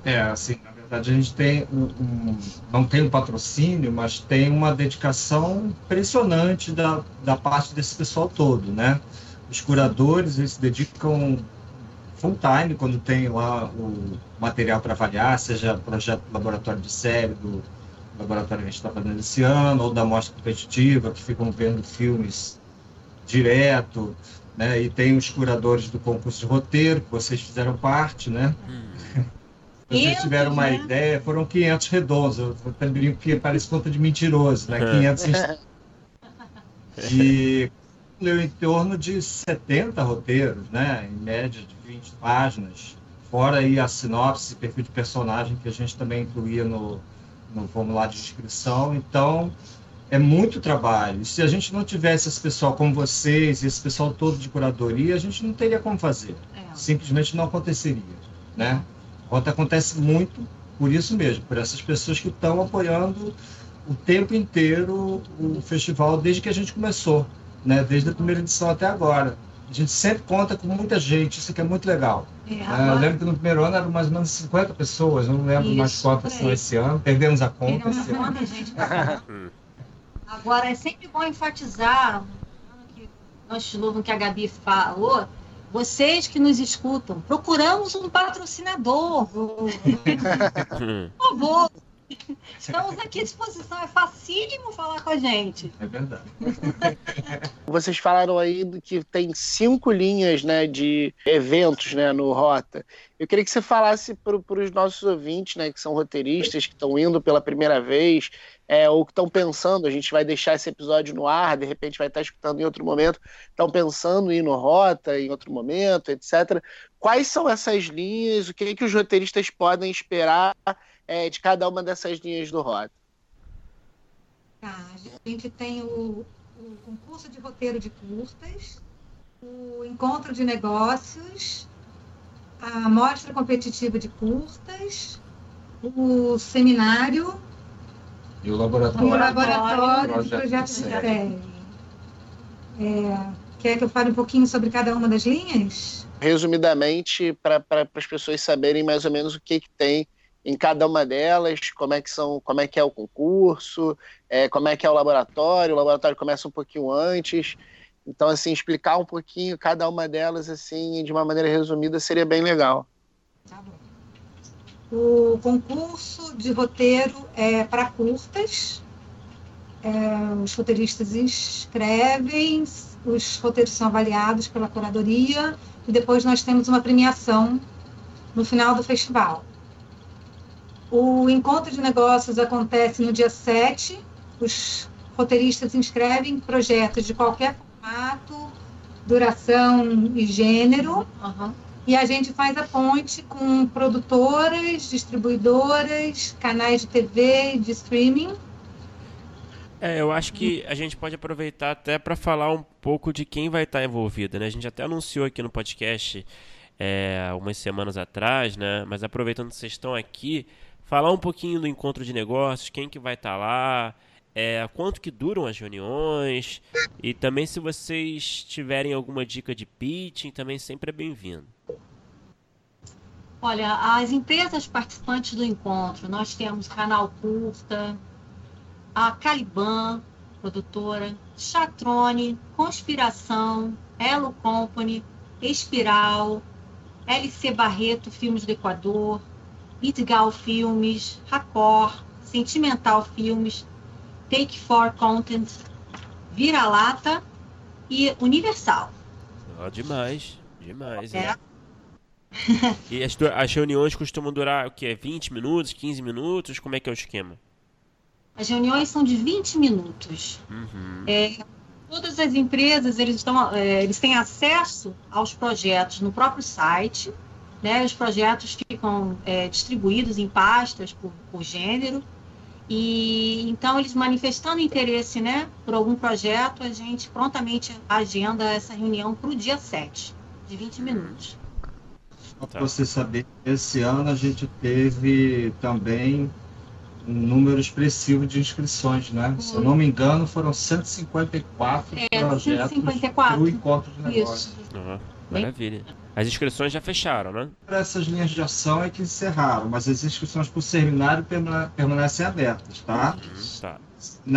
É, assim, na verdade a gente tem um, um, não tem um patrocínio, mas tem uma dedicação impressionante da, da parte desse pessoal todo, né? Os curadores, eles se dedicam full time quando tem lá o material para avaliar, seja projeto laboratório de série do laboratório que a gente está fazendo esse ano, ou da mostra competitiva, que ficam vendo filmes direto, né? E tem os curadores do concurso de roteiro, que vocês fizeram parte, né? Hum. Vocês tiveram uma né? ideia, foram 500 redondos, eu também que parece conta de mentiroso, né? 500 de leu em torno de 70 roteiros, né? Em média de 20 páginas, fora aí a sinopse, perfil de personagem que a gente também incluía no, no formulário de inscrição. Então, é muito trabalho. Se a gente não tivesse esse pessoal como vocês, esse pessoal todo de curadoria, a gente não teria como fazer. É. Simplesmente não aconteceria, né? Rota acontece muito por isso mesmo, por essas pessoas que estão apoiando o tempo inteiro o festival desde que a gente começou, né? Desde a primeira edição até agora. A gente sempre conta com muita gente, isso aqui é muito legal. É, agora... Eu lembro que no primeiro ano eram mais ou menos 50 pessoas, não lembro isso, mais quantas são esse ano, perdemos a conta. Esse ano. Gente, Agora, é sempre bom enfatizar, antes no que a Gabi falou, vocês que nos escutam, procuramos um patrocinador. Por favor. Estamos aqui à disposição, é facílimo falar com a gente. É verdade. Vocês falaram aí que tem cinco linhas né, de eventos né, no Rota. Eu queria que você falasse para os nossos ouvintes, né, que são roteiristas, que estão indo pela primeira vez, é, ou que estão pensando, a gente vai deixar esse episódio no ar, de repente vai estar escutando em outro momento, estão pensando em ir no Rota em outro momento, etc. Quais são essas linhas? O que, é que os roteiristas podem esperar é, de cada uma dessas linhas do Rota? Tá, a gente tem o, o concurso de roteiro de curtas, o encontro de negócios, a mostra competitiva de curtas, o seminário e o laboratório. O laboratório de projeto de série. É, quer que eu fale um pouquinho sobre cada uma das linhas? Resumidamente, para pra, as pessoas saberem mais ou menos o que, que tem em cada uma delas, como é que são, como é que é o concurso, é, como é que é o laboratório. O laboratório começa um pouquinho antes. Então, assim, explicar um pouquinho cada uma delas, assim, de uma maneira resumida, seria bem legal. Tá bom. O concurso de roteiro é para curtas. É, os roteiristas escrevem, os roteiros são avaliados pela curadoria e depois nós temos uma premiação no final do festival. O encontro de negócios acontece no dia 7. Os roteiristas inscrevem projetos de qualquer formato, duração e gênero. Uhum. E a gente faz a ponte com produtoras, distribuidoras, canais de TV, de streaming. É, eu acho que a gente pode aproveitar até para falar um pouco de quem vai estar envolvido, né? A gente até anunciou aqui no podcast é, umas semanas atrás, né? Mas aproveitando que vocês estão aqui, falar um pouquinho do encontro de negócios, quem que vai estar lá, é, quanto que duram as reuniões e também se vocês tiverem alguma dica de pitching, também sempre é bem-vindo. Olha, as empresas participantes do encontro, nós temos Canal Curta, a Caliban, produtora, Chatrone, Conspiração, Elo Company, Espiral, LC Barreto Filmes do Equador, Idgal Filmes, Racor, Sentimental Filmes, Take For Content, Vira-Lata e Universal. Oh, demais, demais. É. e as, as, reuniões costumam durar o quê? 20 minutos, 15 minutos? Como é que é o esquema? As reuniões são de 20 minutos. Uhum. É, todas as empresas eles, estão, é, eles têm acesso aos projetos no próprio site. né? Os projetos ficam é, distribuídos em pastas por, por gênero. E então eles manifestando interesse, né, por algum projeto, a gente prontamente agenda essa reunião para o dia 7, de 20 minutos. Só para você saber, esse ano a gente teve também um número expressivo de inscrições, né? Se eu não me engano, foram 154 é, projetos para o encontro de negócios. Uhum. Maravilha. As inscrições já fecharam, né? Essas linhas de ação é que encerraram, mas as inscrições para o seminário permanecem abertas, tá? Uhum, tá.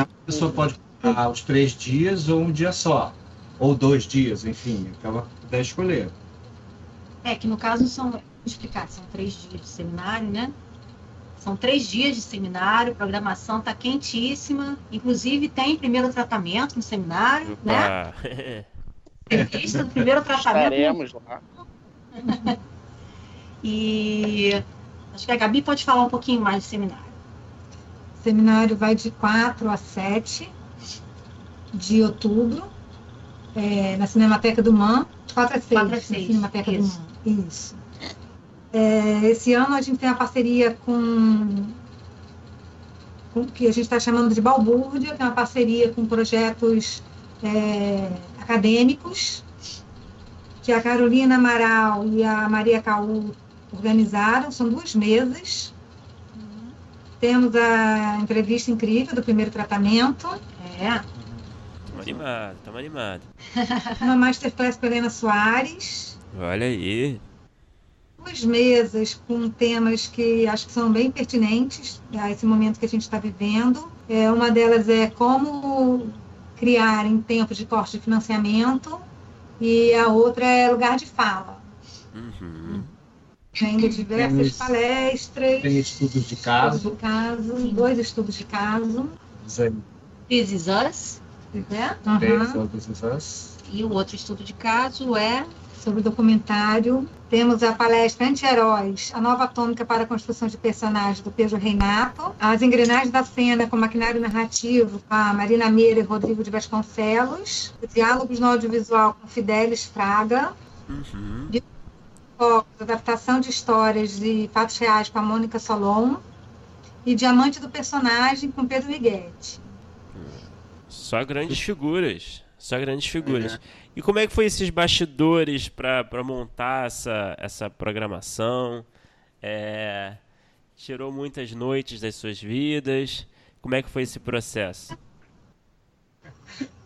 A pessoa pode comprar os três dias ou um dia só, ou dois dias, enfim, o que ela puder escolher. É que no caso são, vou explicar, são três dias de seminário, né? São três dias de seminário, a programação está quentíssima. Inclusive tem primeiro tratamento no seminário, né? Opa. né? Revista do primeiro tratamento. Estaremos lá. e acho que a Gabi pode falar um pouquinho mais do seminário. O seminário vai de 4 a 7 de outubro, é, na Cinemateca do MAN. 4 a 6, 4 a 6 na Cinemateca Isso. do MAN. Isso. É, esse ano a gente tem a parceria com, com que a gente está chamando de Balbúrdia, que é uma parceria com projetos é, acadêmicos, que a Carolina Amaral e a Maria Caú organizaram, são duas mesas. Temos a entrevista incrível do primeiro tratamento. É. Estamos animados, estamos animados. Uma masterclass com Helena Soares. Olha aí duas mesas com temas que acho que são bem pertinentes a esse momento que a gente está vivendo. É, uma delas é como criar em tempos de corte de financiamento e a outra é lugar de fala. Uhum. Ainda diversas Temos, palestras. Tem estudos de caso. Estudos de caso, dois estudos de caso. This is Us. Né? Uhum. E o outro estudo de caso é sobre o documentário. Temos a palestra Anti-Heróis, a nova atômica para a construção de personagens do Pedro Reinato. As engrenagens da cena com maquinário narrativo, com a Marina Meira e Rodrigo de Vasconcelos. Diálogos no audiovisual com Fidelis Fraga. Uhum. Adaptação de histórias de fatos reais com a Mônica Solon. E Diamante do Personagem com Pedro Miguetti. Só grandes figuras. Só grandes figuras. É. E como é que foi esses bastidores para montar essa, essa programação? É, tirou muitas noites das suas vidas? Como é que foi esse processo?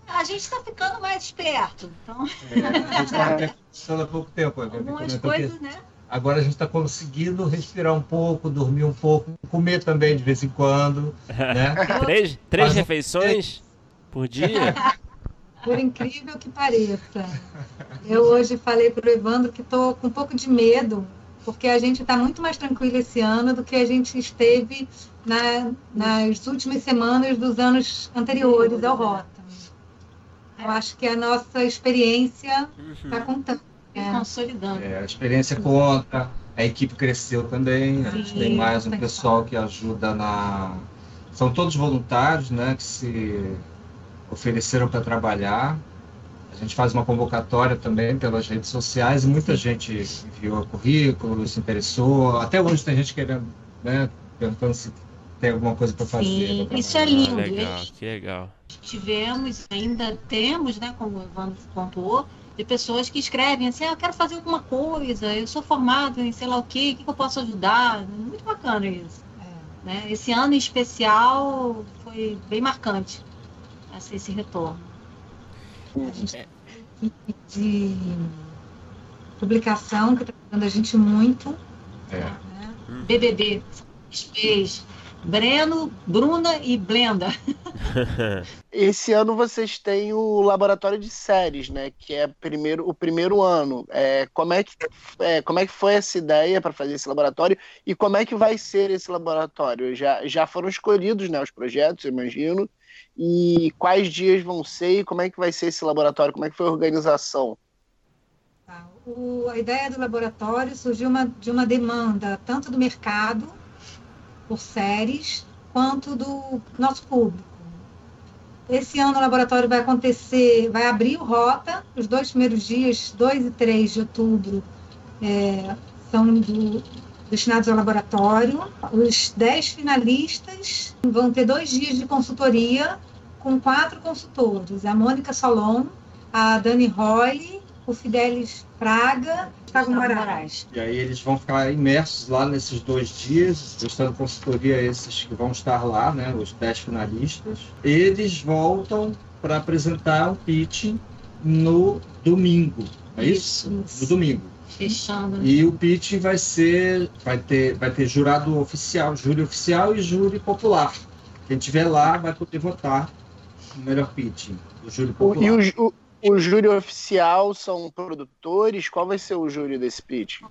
A gente está ficando mais esperto. Então... É, a gente está há pouco tempo. Né? Algumas coisas, né? Agora a gente está conseguindo respirar um pouco, dormir um pouco, comer também de vez em quando. Né? três três refeições por dia? por incrível que pareça. Eu hoje falei para o Evandro que estou com um pouco de medo, porque a gente está muito mais tranquilo esse ano do que a gente esteve na, nas últimas semanas dos anos anteriores ao Rota. Eu acho que a nossa experiência está uhum. contando. É. Consolidando. É, a experiência conta, a equipe cresceu também, a gente tem mais um pessoal que ajuda na. São todos voluntários, né? Que se ofereceram para trabalhar. A gente faz uma convocatória também pelas redes sociais e muita gente enviou currículo, se interessou. Até hoje tem gente querendo, né, perguntando se tem alguma coisa para fazer. Sim, isso é lindo. Ah, legal, que legal. Tivemos, ainda temos, né, como o Evandro pontuou, de pessoas que escrevem assim, ah, eu quero fazer alguma coisa, eu sou formado em sei lá o quê, o que, que eu posso ajudar? Muito bacana isso. É. Né? Esse ano em especial foi bem marcante esse retorno. É. De publicação que está ajudando a gente muito. É. Né? BBB fez Breno, Bruna e Blenda. Esse ano vocês têm o laboratório de séries, né? Que é primeiro, o primeiro ano. É, como, é que, é, como é que foi essa ideia para fazer esse laboratório e como é que vai ser esse laboratório? Já, já foram escolhidos né, os projetos, imagino e quais dias vão ser e como é que vai ser esse laboratório, como é que foi a organização? Tá, o, a ideia do laboratório surgiu uma, de uma demanda tanto do mercado por séries quanto do nosso público. Esse ano o laboratório vai acontecer, vai abrir o Rota, os dois primeiros dias, 2 e 3 de outubro, é, são do, destinados ao laboratório. Os 10 finalistas vão ter dois dias de consultoria com quatro consultores: a Mônica Solon, a Dani Roy, o Fidelis Praga Gustavo Moraes. E aí eles vão ficar imersos lá nesses dois dias, prestando consultoria a esses que vão estar lá, né, os 10 finalistas. Eles voltam para apresentar um pitch no domingo. É isso? isso? No domingo. Fechando. E o pitch vai ser, vai ter, vai ter jurado oficial, júri oficial e júri popular. Quem estiver lá vai poder votar no melhor pitch do júri popular. E o, o, o júri oficial são produtores? Qual vai ser o júri desse pitch?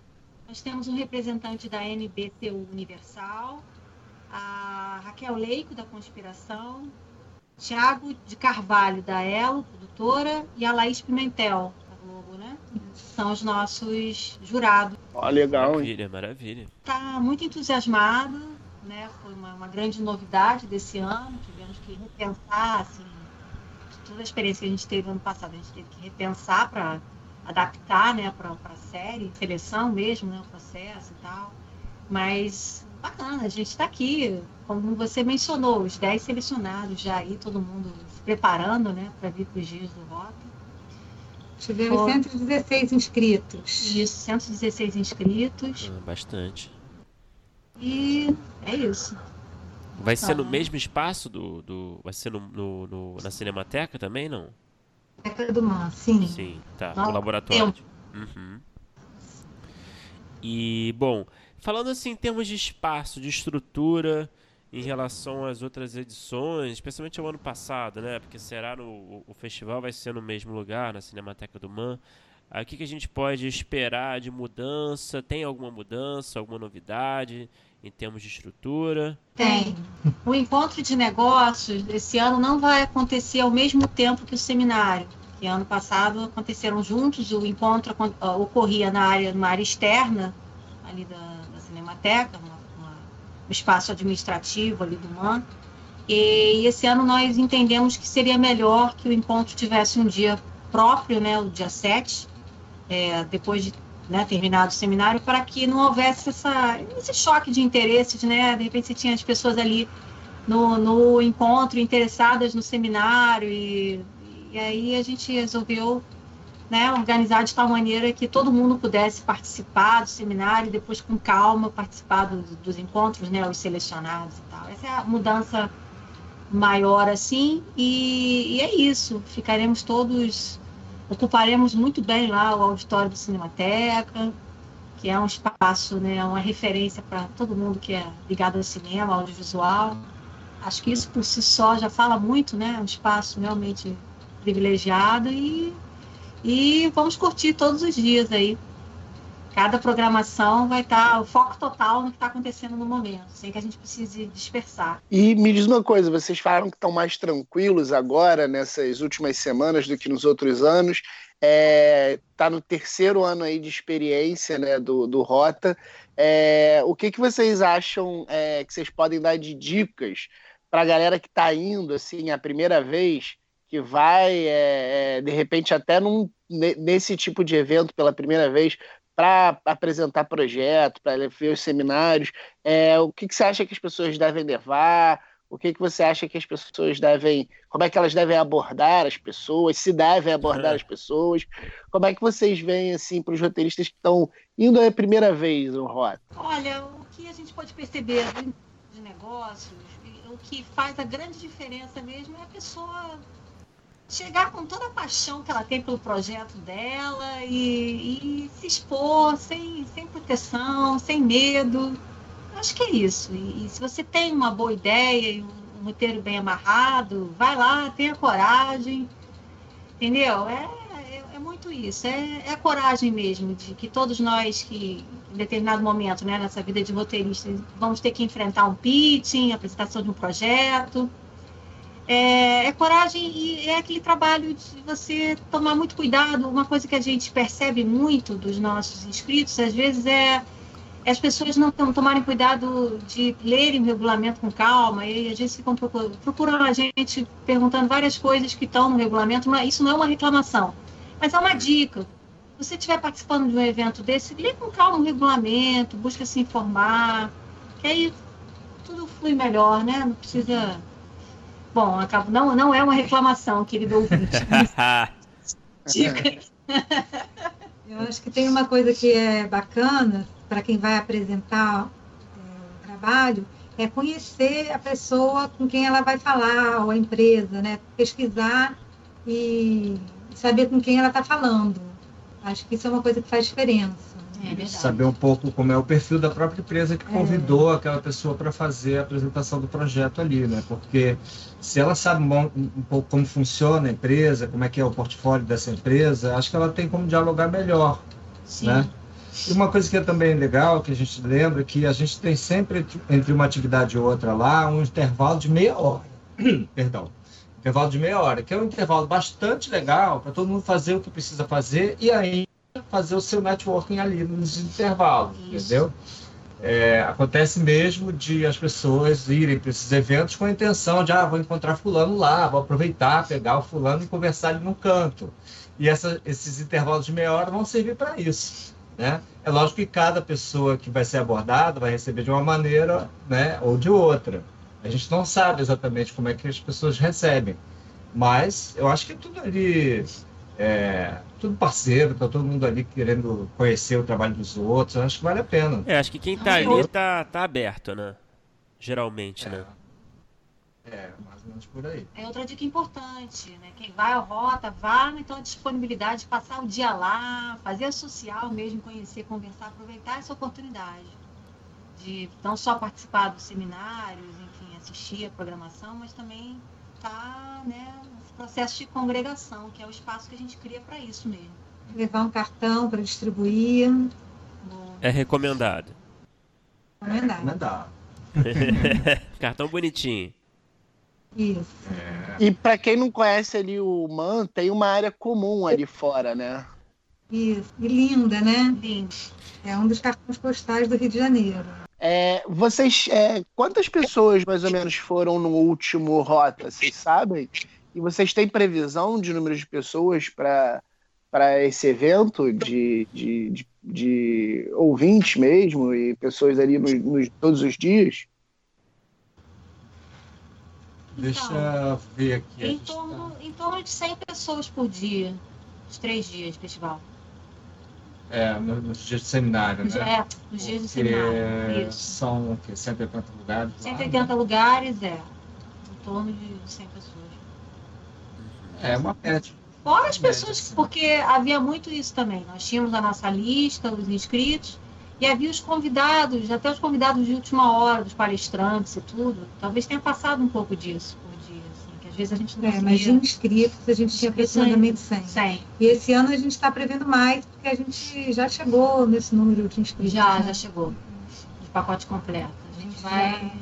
Nós temos um representante da NBTU Universal, a Raquel Leico, da Conspiração, Tiago de Carvalho, da Elo, produtora, e a Laís Pimentel, né? São os nossos jurados. Ó, oh, legal, Maravilha, maravilha. Está muito entusiasmado, né? Foi uma, uma grande novidade desse ano, tivemos que repensar, assim, toda a experiência que a gente teve ano passado, a gente teve que repensar para adaptar né, para a série, seleção mesmo, né, o processo e tal. Mas bacana, a gente está aqui, como você mencionou, os 10 selecionados já aí, todo mundo se preparando né, para vir para os dias do Rock. Tivemos Foi... 116 inscritos. Isso, 116 inscritos. Ah, bastante. E é isso. Vai ser no mesmo espaço do. do vai ser no, no, no na Cinemateca também, não? Cinemateca do Mar, sim. Sim, tá. No laboratório. Uhum. E, bom, falando assim em termos de espaço, de estrutura, em relação às outras edições, especialmente ao ano passado, né? Porque será no o, festival vai ser no mesmo lugar, na Cinemateca do Man. O que, que a gente pode esperar de mudança? Tem alguma mudança, alguma novidade? em termos de estrutura? Tem. O encontro de negócios esse ano não vai acontecer ao mesmo tempo que o seminário. Que ano passado aconteceram juntos, o encontro ocorria na área, numa área externa, ali da, da Cinemateca, no espaço administrativo ali do MAN. E, e esse ano nós entendemos que seria melhor que o encontro tivesse um dia próprio, né, o dia 7, é, depois de né, terminado o seminário, para que não houvesse essa, esse choque de interesses, né? De repente você tinha as pessoas ali no, no encontro interessadas no seminário e, e aí a gente resolveu né, organizar de tal maneira que todo mundo pudesse participar do seminário e depois com calma participar do, dos encontros, né, os selecionados e tal. Essa é a mudança maior assim e, e é isso. Ficaremos todos Ocuparemos muito bem lá o auditório do Cinemateca, que é um espaço, né, uma referência para todo mundo que é ligado ao cinema, audiovisual. Acho que isso por si só já fala muito, né? Um espaço realmente privilegiado e, e vamos curtir todos os dias aí cada programação vai estar tá, o foco total no que está acontecendo no momento, sem que a gente precise dispersar. E me diz uma coisa, vocês falaram que estão mais tranquilos agora, nessas últimas semanas, do que nos outros anos. Está é, tá no terceiro ano aí de experiência né, do, do Rota. É, o que, que vocês acham é, que vocês podem dar de dicas para a galera que está indo assim a primeira vez, que vai, é, é, de repente, até num, nesse tipo de evento pela primeira vez, para apresentar projeto, para ver os seminários. É, o que, que você acha que as pessoas devem levar? O que, que você acha que as pessoas devem. Como é que elas devem abordar as pessoas? Se devem abordar as pessoas? Como é que vocês veem assim para os roteiristas que estão indo a primeira vez no Rota? Olha, o que a gente pode perceber de negócios, o que faz a grande diferença mesmo é a pessoa chegar com toda a paixão que ela tem pelo projeto dela e, e se expor sem, sem proteção, sem medo. Acho que é isso. E, e se você tem uma boa ideia e um, um roteiro bem amarrado, vai lá, tenha coragem. Entendeu? É, é, é muito isso. É, é, a coragem mesmo de que todos nós que em determinado momento, né, nessa vida de roteirista, vamos ter que enfrentar um pitching, apresentação de um projeto é, é, coragem e é aquele trabalho de você tomar muito cuidado. Uma coisa que a gente percebe muito dos nossos inscritos, às vezes, é, é as pessoas não tomarem cuidado de lerem o regulamento com calma, e às vezes ficam procuram a gente perguntando várias coisas que estão no regulamento, mas isso não é uma reclamação, mas é uma dica. você estiver participando de um evento desse, lê com calma o regulamento, busca se informar, que aí tudo flui melhor, né? Não precisa. Bom, acabo... não, não é uma reclamação, querido ouvinte. Dica. Eu acho que tem uma coisa que é bacana para quem vai apresentar é, o trabalho, é conhecer a pessoa com quem ela vai falar, ou a empresa, né? Pesquisar e saber com quem ela está falando. Acho que isso é uma coisa que faz diferença. É saber um pouco como é o perfil da própria empresa que convidou é. aquela pessoa para fazer a apresentação do projeto ali, né? Porque se ela sabe um, um, pouco como funciona a empresa, como é que é o portfólio dessa empresa, acho que ela tem como dialogar melhor, Sim. né? E uma coisa que é também legal, que a gente lembra, que a gente tem sempre entre uma atividade e outra lá, um intervalo de meia hora. Perdão intervalo de meia hora, que é um intervalo bastante legal para todo mundo fazer o que precisa fazer e ainda fazer o seu networking ali nos intervalos, Isso. entendeu? É, acontece mesmo de as pessoas irem para esses eventos com a intenção de, ah, vou encontrar fulano lá, vou aproveitar, pegar o fulano e conversar ali no canto. E essa, esses intervalos de meia hora vão servir para isso. Né? É lógico que cada pessoa que vai ser abordada vai receber de uma maneira né, ou de outra. A gente não sabe exatamente como é que as pessoas recebem. Mas eu acho que tudo ali é tudo parceiro, tá todo mundo ali querendo conhecer o trabalho dos outros, acho que vale a pena. É, acho que quem tá ali tá, tá aberto, né? Geralmente, é. né? É, mais ou menos por aí. É outra dica importante, né? Quem vai à rota, vá então a disponibilidade de passar o dia lá, fazer social mesmo, conhecer, conversar, aproveitar essa oportunidade de não só participar dos seminários, assistir a programação, mas também tá, né, processo de congregação, que é o espaço que a gente cria para isso mesmo. Levar um cartão para distribuir. É recomendado. Recomendado. recomendado. cartão bonitinho. Isso. É. E para quem não conhece ali o MAN, tem uma área comum ali fora, né? Isso. E linda, né? Lindo. É um dos cartões postais do Rio de Janeiro. É, vocês, é, quantas pessoas mais ou menos foram no último Rota, vocês sabem? E vocês têm previsão de número de pessoas para esse evento, de, de, de, de, ouvintes mesmo, e pessoas ali nos, nos todos os dias? Deixa então, eu ver aqui. Em torno, tá... em torno de 100 pessoas por dia, os três dias de festival. É, nos dias de seminário, né? É, nos dias de seminário. Isso. São o quê? 180 lugares? 180 lá, lugares, é. Em torno de 100 pessoas. É uma média. Fora as pessoas, assim. porque havia muito isso também. Nós tínhamos a nossa lista, os inscritos, e havia os convidados, até os convidados de última hora, dos palestrantes e tudo. Talvez tenha passado um pouco disso vezes a gente não é, mas de inscritos a gente tinha aproximadamente 100. 100. E esse ano a gente está prevendo mais, porque a gente já chegou nesse número de inscritos. Já, né? já chegou. De pacote completo. A gente vai.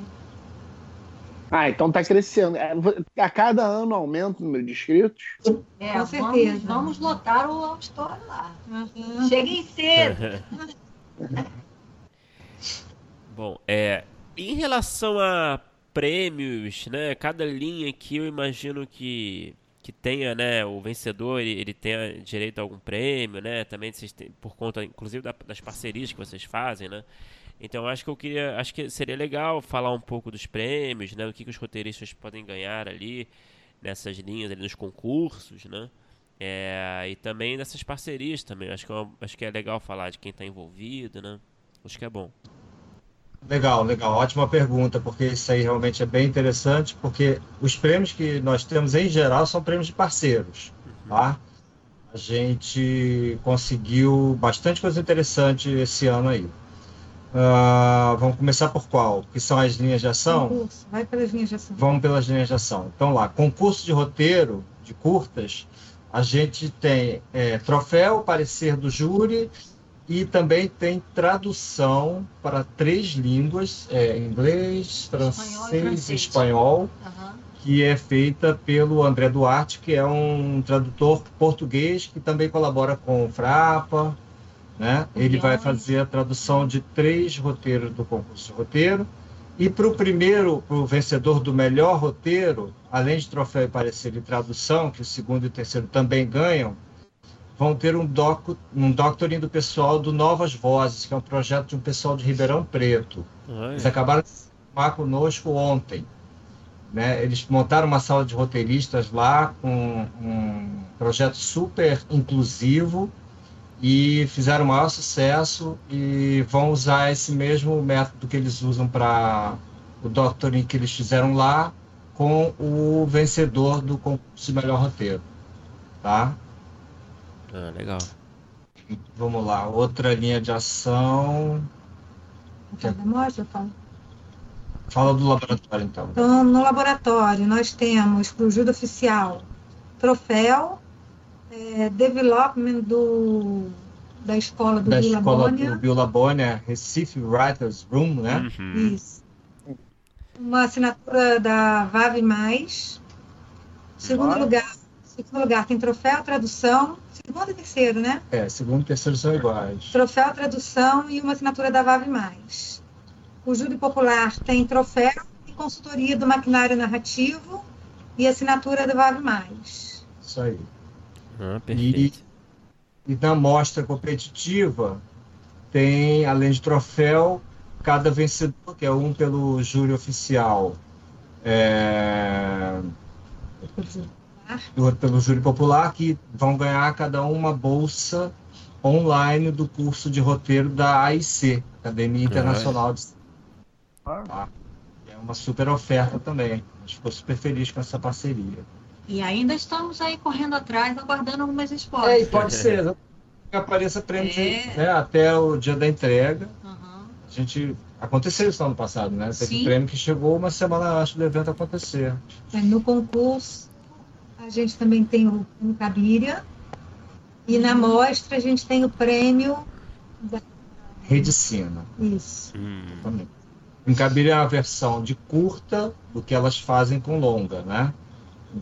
Ah, então está crescendo. É, a cada ano aumenta o número de inscritos? É, Com certeza. Vamos, vamos lotar o auditório lá. Uhum. Cheguem cedo. Bom, é, em relação a prêmios, né? Cada linha aqui eu imagino que que tenha, né, o vencedor, ele, ele tenha direito a algum prêmio, né? Também vocês têm, por conta, inclusive, da, das parcerias que vocês fazem, né? Então acho que eu queria, acho que seria legal falar um pouco dos prêmios, né? O que, que os roteiristas podem ganhar ali nessas linhas, ali nos concursos, né? É, e também dessas parcerias também. Acho que, é acho que é legal falar de quem está envolvido, né? Acho que é bom. Legal, legal. Ótima pergunta, porque isso aí realmente é bem interessante, porque os prêmios que nós temos em geral são prêmios de parceiros, uhum. tá? A gente conseguiu bastante coisa interessante esse ano aí. Uh, vamos começar por qual? Que são as linhas de ação? Concurso. Vai pelas linhas de ação. Vamos pelas linhas de ação. Então lá, concurso de roteiro de curtas, a gente tem é, troféu, parecer do júri e também tem tradução para três línguas, é, inglês, francês e espanhol, uhum. que é feita pelo André Duarte, que é um tradutor português que também colabora com o Frapa. Né? Ele vai fazer a tradução de três roteiros do concurso de roteiro. E para o primeiro, para o vencedor do melhor roteiro, além de troféu e parecer e tradução, que o segundo e o terceiro também ganham, vão ter um, doc, um doctoring do pessoal do Novas Vozes, que é um projeto de um pessoal de Ribeirão Preto. Ai. Eles acabaram de formar conosco ontem. Né? Eles montaram uma sala de roteiristas lá com um projeto super inclusivo e fizeram o maior sucesso e vão usar esse mesmo método que eles usam para o doctoring que eles fizeram lá com o vencedor do concurso de melhor roteiro, tá? Ah, legal. Vamos lá, outra linha de ação. Mostra, Paulo. Fala do laboratório, então. Então, no laboratório, nós temos para o Judo Oficial troféu, é, development do, da escola do da Bill escola do Bill Labônia, Recife Writers Room, né? Uhum. Isso. Uma assinatura da VAV+. Segundo lugar, segundo lugar tem troféu, tradução, segundo e terceiro, né? É, segundo e terceiro são iguais. Troféu, tradução e uma assinatura da VAV+. O Júri Popular tem troféu e consultoria do maquinário narrativo e assinatura da VAV+. Isso aí. Ah. E, e na mostra competitiva tem, além de troféu, cada vencedor, que é um pelo júri oficial, é, pelo júri popular, que vão ganhar cada um uma bolsa online do curso de roteiro da AIC, Academia Internacional de Tá? É uma super oferta também. A gente ficou super feliz com essa parceria. E ainda estamos aí correndo atrás, aguardando algumas respostas. É, e pode ser que apareça prêmio é. né, até o dia da entrega. Uhum. A gente aconteceu isso no ano passado, né? Teve Sim. um prêmio que chegou uma semana antes do evento acontecer. É, no concurso, a gente também tem o, o Cabiria. E na mostra a gente tem o prêmio da Redicina. Isso. Hum. Em Cabiria é a versão de curta do que elas fazem com longa, né?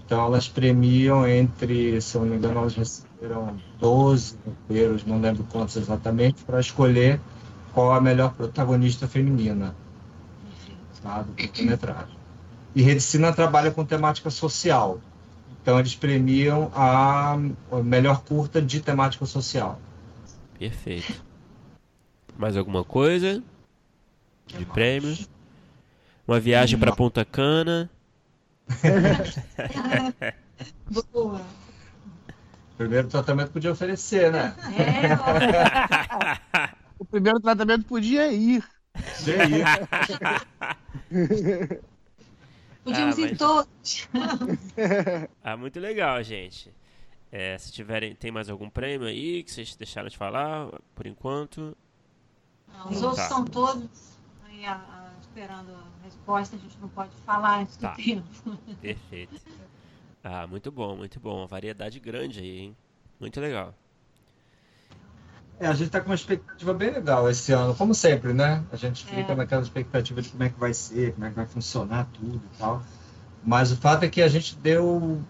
Então elas premiam entre, se eu não me engano, elas receberam 12 roteiros, não lembro quantos exatamente, para escolher qual a melhor protagonista feminina tá, do curta-metragem. E Redicina trabalha com temática social. Então eles premiam a melhor curta de temática social. Perfeito. Mais alguma coisa? De prêmio? Uma viagem para Ponta Cana? Boa. Primeiro tratamento podia oferecer, né? É, o primeiro tratamento podia ir. Podia ir. Podíamos ah, mas... ir todos. ah, muito legal, gente. É, se tiverem, tem mais algum prêmio aí que vocês deixaram de falar por enquanto? Não, os outros tá. são todos aí, a, a, esperando resposta, a gente não pode falar antes tá. do tempo. Perfeito. Ah, muito bom, muito bom. Uma variedade grande aí, hein? Muito legal. É, a gente está com uma expectativa bem legal esse ano, como sempre, né? A gente fica é. naquela expectativa de como é que vai ser, como é que vai funcionar tudo e tal. Mas o fato é que a gente deu.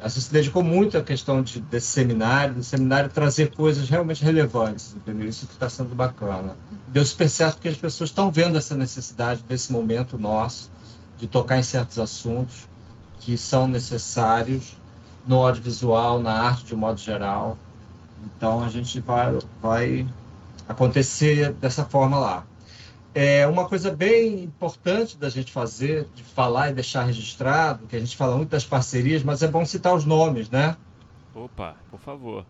A gente se dedicou muito à questão de, desse seminário, do seminário trazer coisas realmente relevantes, entendeu? Isso que está sendo bacana deu super certo porque as pessoas estão vendo essa necessidade desse momento nosso de tocar em certos assuntos que são necessários no audiovisual, na arte de um modo geral. Então a gente vai, vai acontecer dessa forma lá. É uma coisa bem importante da gente fazer, de falar e deixar registrado, que a gente fala muito das parcerias, mas é bom citar os nomes, né? Opa, por favor.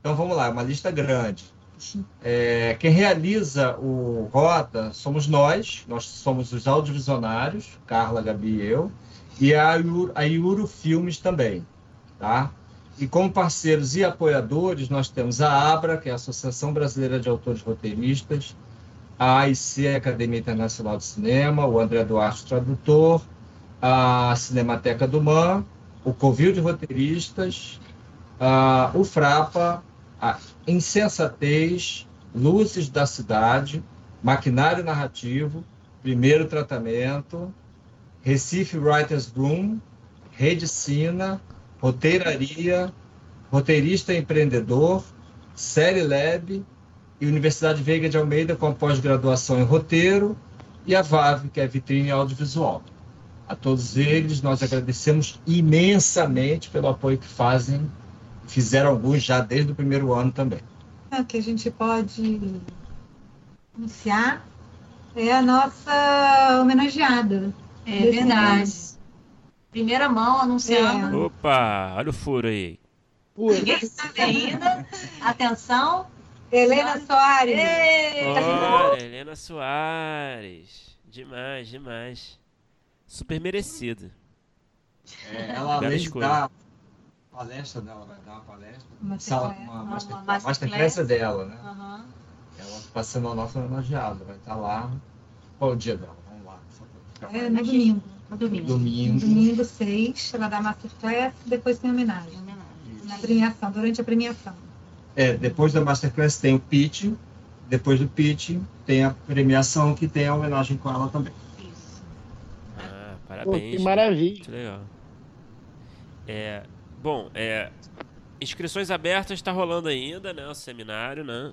Então vamos lá, uma lista grande. É, quem realiza o Rota somos nós, nós somos os audiovisionários, Carla, Gabi e eu, e a Iuro, a Iuro Filmes também, tá? E como parceiros e apoiadores, nós temos a ABRA, que é a Associação Brasileira de Autores Roteiristas, a AIC, Academia Internacional de Cinema, o André Duarte, tradutor, a Cinemateca do MAN, o Covil de Roteiristas, a, o FRAPA, a insensatez, luzes da cidade, maquinário narrativo, primeiro tratamento, Recife Writers Room, Rede Sina, Roteiraria, Roteirista Empreendedor, Série Lab e Universidade Veiga de Almeida com pós-graduação em roteiro e a VAV, que é Vitrine Audiovisual. A todos eles nós agradecemos imensamente pelo apoio que fazem fizeram alguns já desde o primeiro ano também. O que a gente pode anunciar é a nossa homenageada. É verdade. Mês. Primeira mão anunciando. É. Opa, olha o furo aí. Ninguém sabe ainda. Atenção. Helena Soares. Olha, Helena Soares. Demais, demais. Super merecido. É, ela além de dar palestra dela, vai dar uma palestra. Uma, sala, uma, uma master, masterclass dela, né? Uhum. Ela está sendo a nossa homenageada, vai estar lá. Qual o dia dela? Vamos lá. É, no domingo. No domingo. Domingo. Domingo 6, ela dá masterclass, depois tem homenagem. homenagem. Na premiação, durante a premiação. É, depois da masterclass tem o pitch, depois do pitch tem a premiação que tem a homenagem com ela também. Isso. Ah, parabéns. Pô, que maravilha. Muito legal. É, bom, é, inscrições abertas está rolando ainda, né? O seminário, né?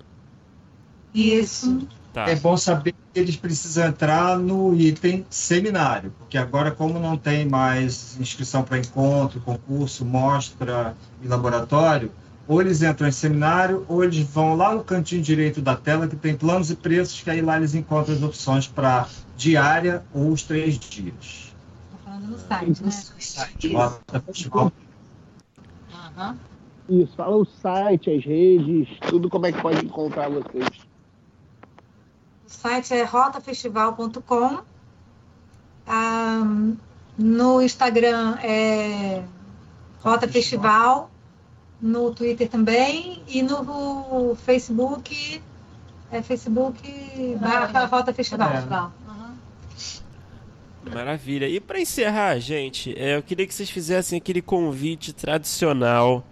Isso. Tá. É bom saber que eles precisam entrar no item seminário, porque agora, como não tem mais inscrição para encontro, concurso, mostra e laboratório, ou eles entram em seminário, ou eles vão lá no cantinho direito da tela, que tem planos e preços, que aí lá eles encontram as opções para diária ou os três dias. Estou falando no site, né? Site, Rota Festival. Uhum. Isso, fala o site, as redes, tudo como é que pode encontrar vocês. O site é rotafestival.com. Ah, no Instagram é Rota Festival, no Twitter também e no Facebook é Facebook barra Rota Festival. É. Maravilha. E para encerrar, gente, é, eu queria que vocês fizessem aquele convite tradicional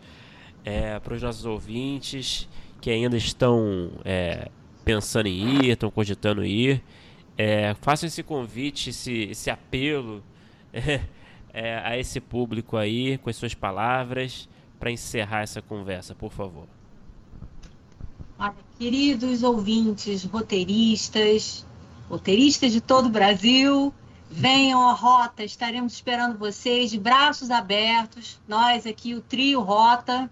é, para os nossos ouvintes que ainda estão é, pensando em ir, estão cogitando ir. É, façam esse convite, esse, esse apelo é, é, a esse público aí, com as suas palavras, para encerrar essa conversa, por favor. Queridos ouvintes, roteiristas, roteiristas de todo o Brasil, venham à Rota, estaremos esperando vocês de braços abertos. Nós aqui, o Trio Rota,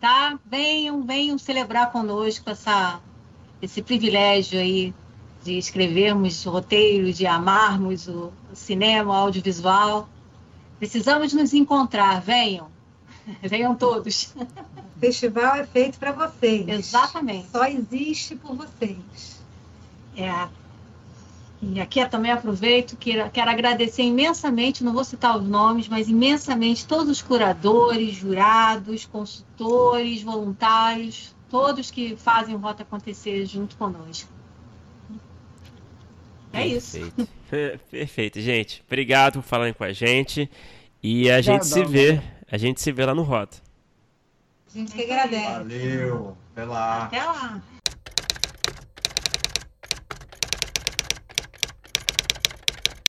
tá? Venham, venham celebrar conosco essa, esse privilégio aí de escrevermos roteiros, de amarmos o cinema, o audiovisual. Precisamos nos encontrar, venham. Venham todos. O festival é feito para vocês. Exatamente. Só existe por vocês. É. E aqui eu também aproveito, quero, quero agradecer imensamente, não vou citar os nomes, mas imensamente todos os curadores, jurados, consultores, voluntários, todos que fazem o Rota acontecer junto conosco. É Perfeito. isso. Perfeito, gente. Obrigado por falarem com a gente. E a gente se vê. A gente se vê lá no Rota. A gente que agradece. Valeu. Até lá. Até lá.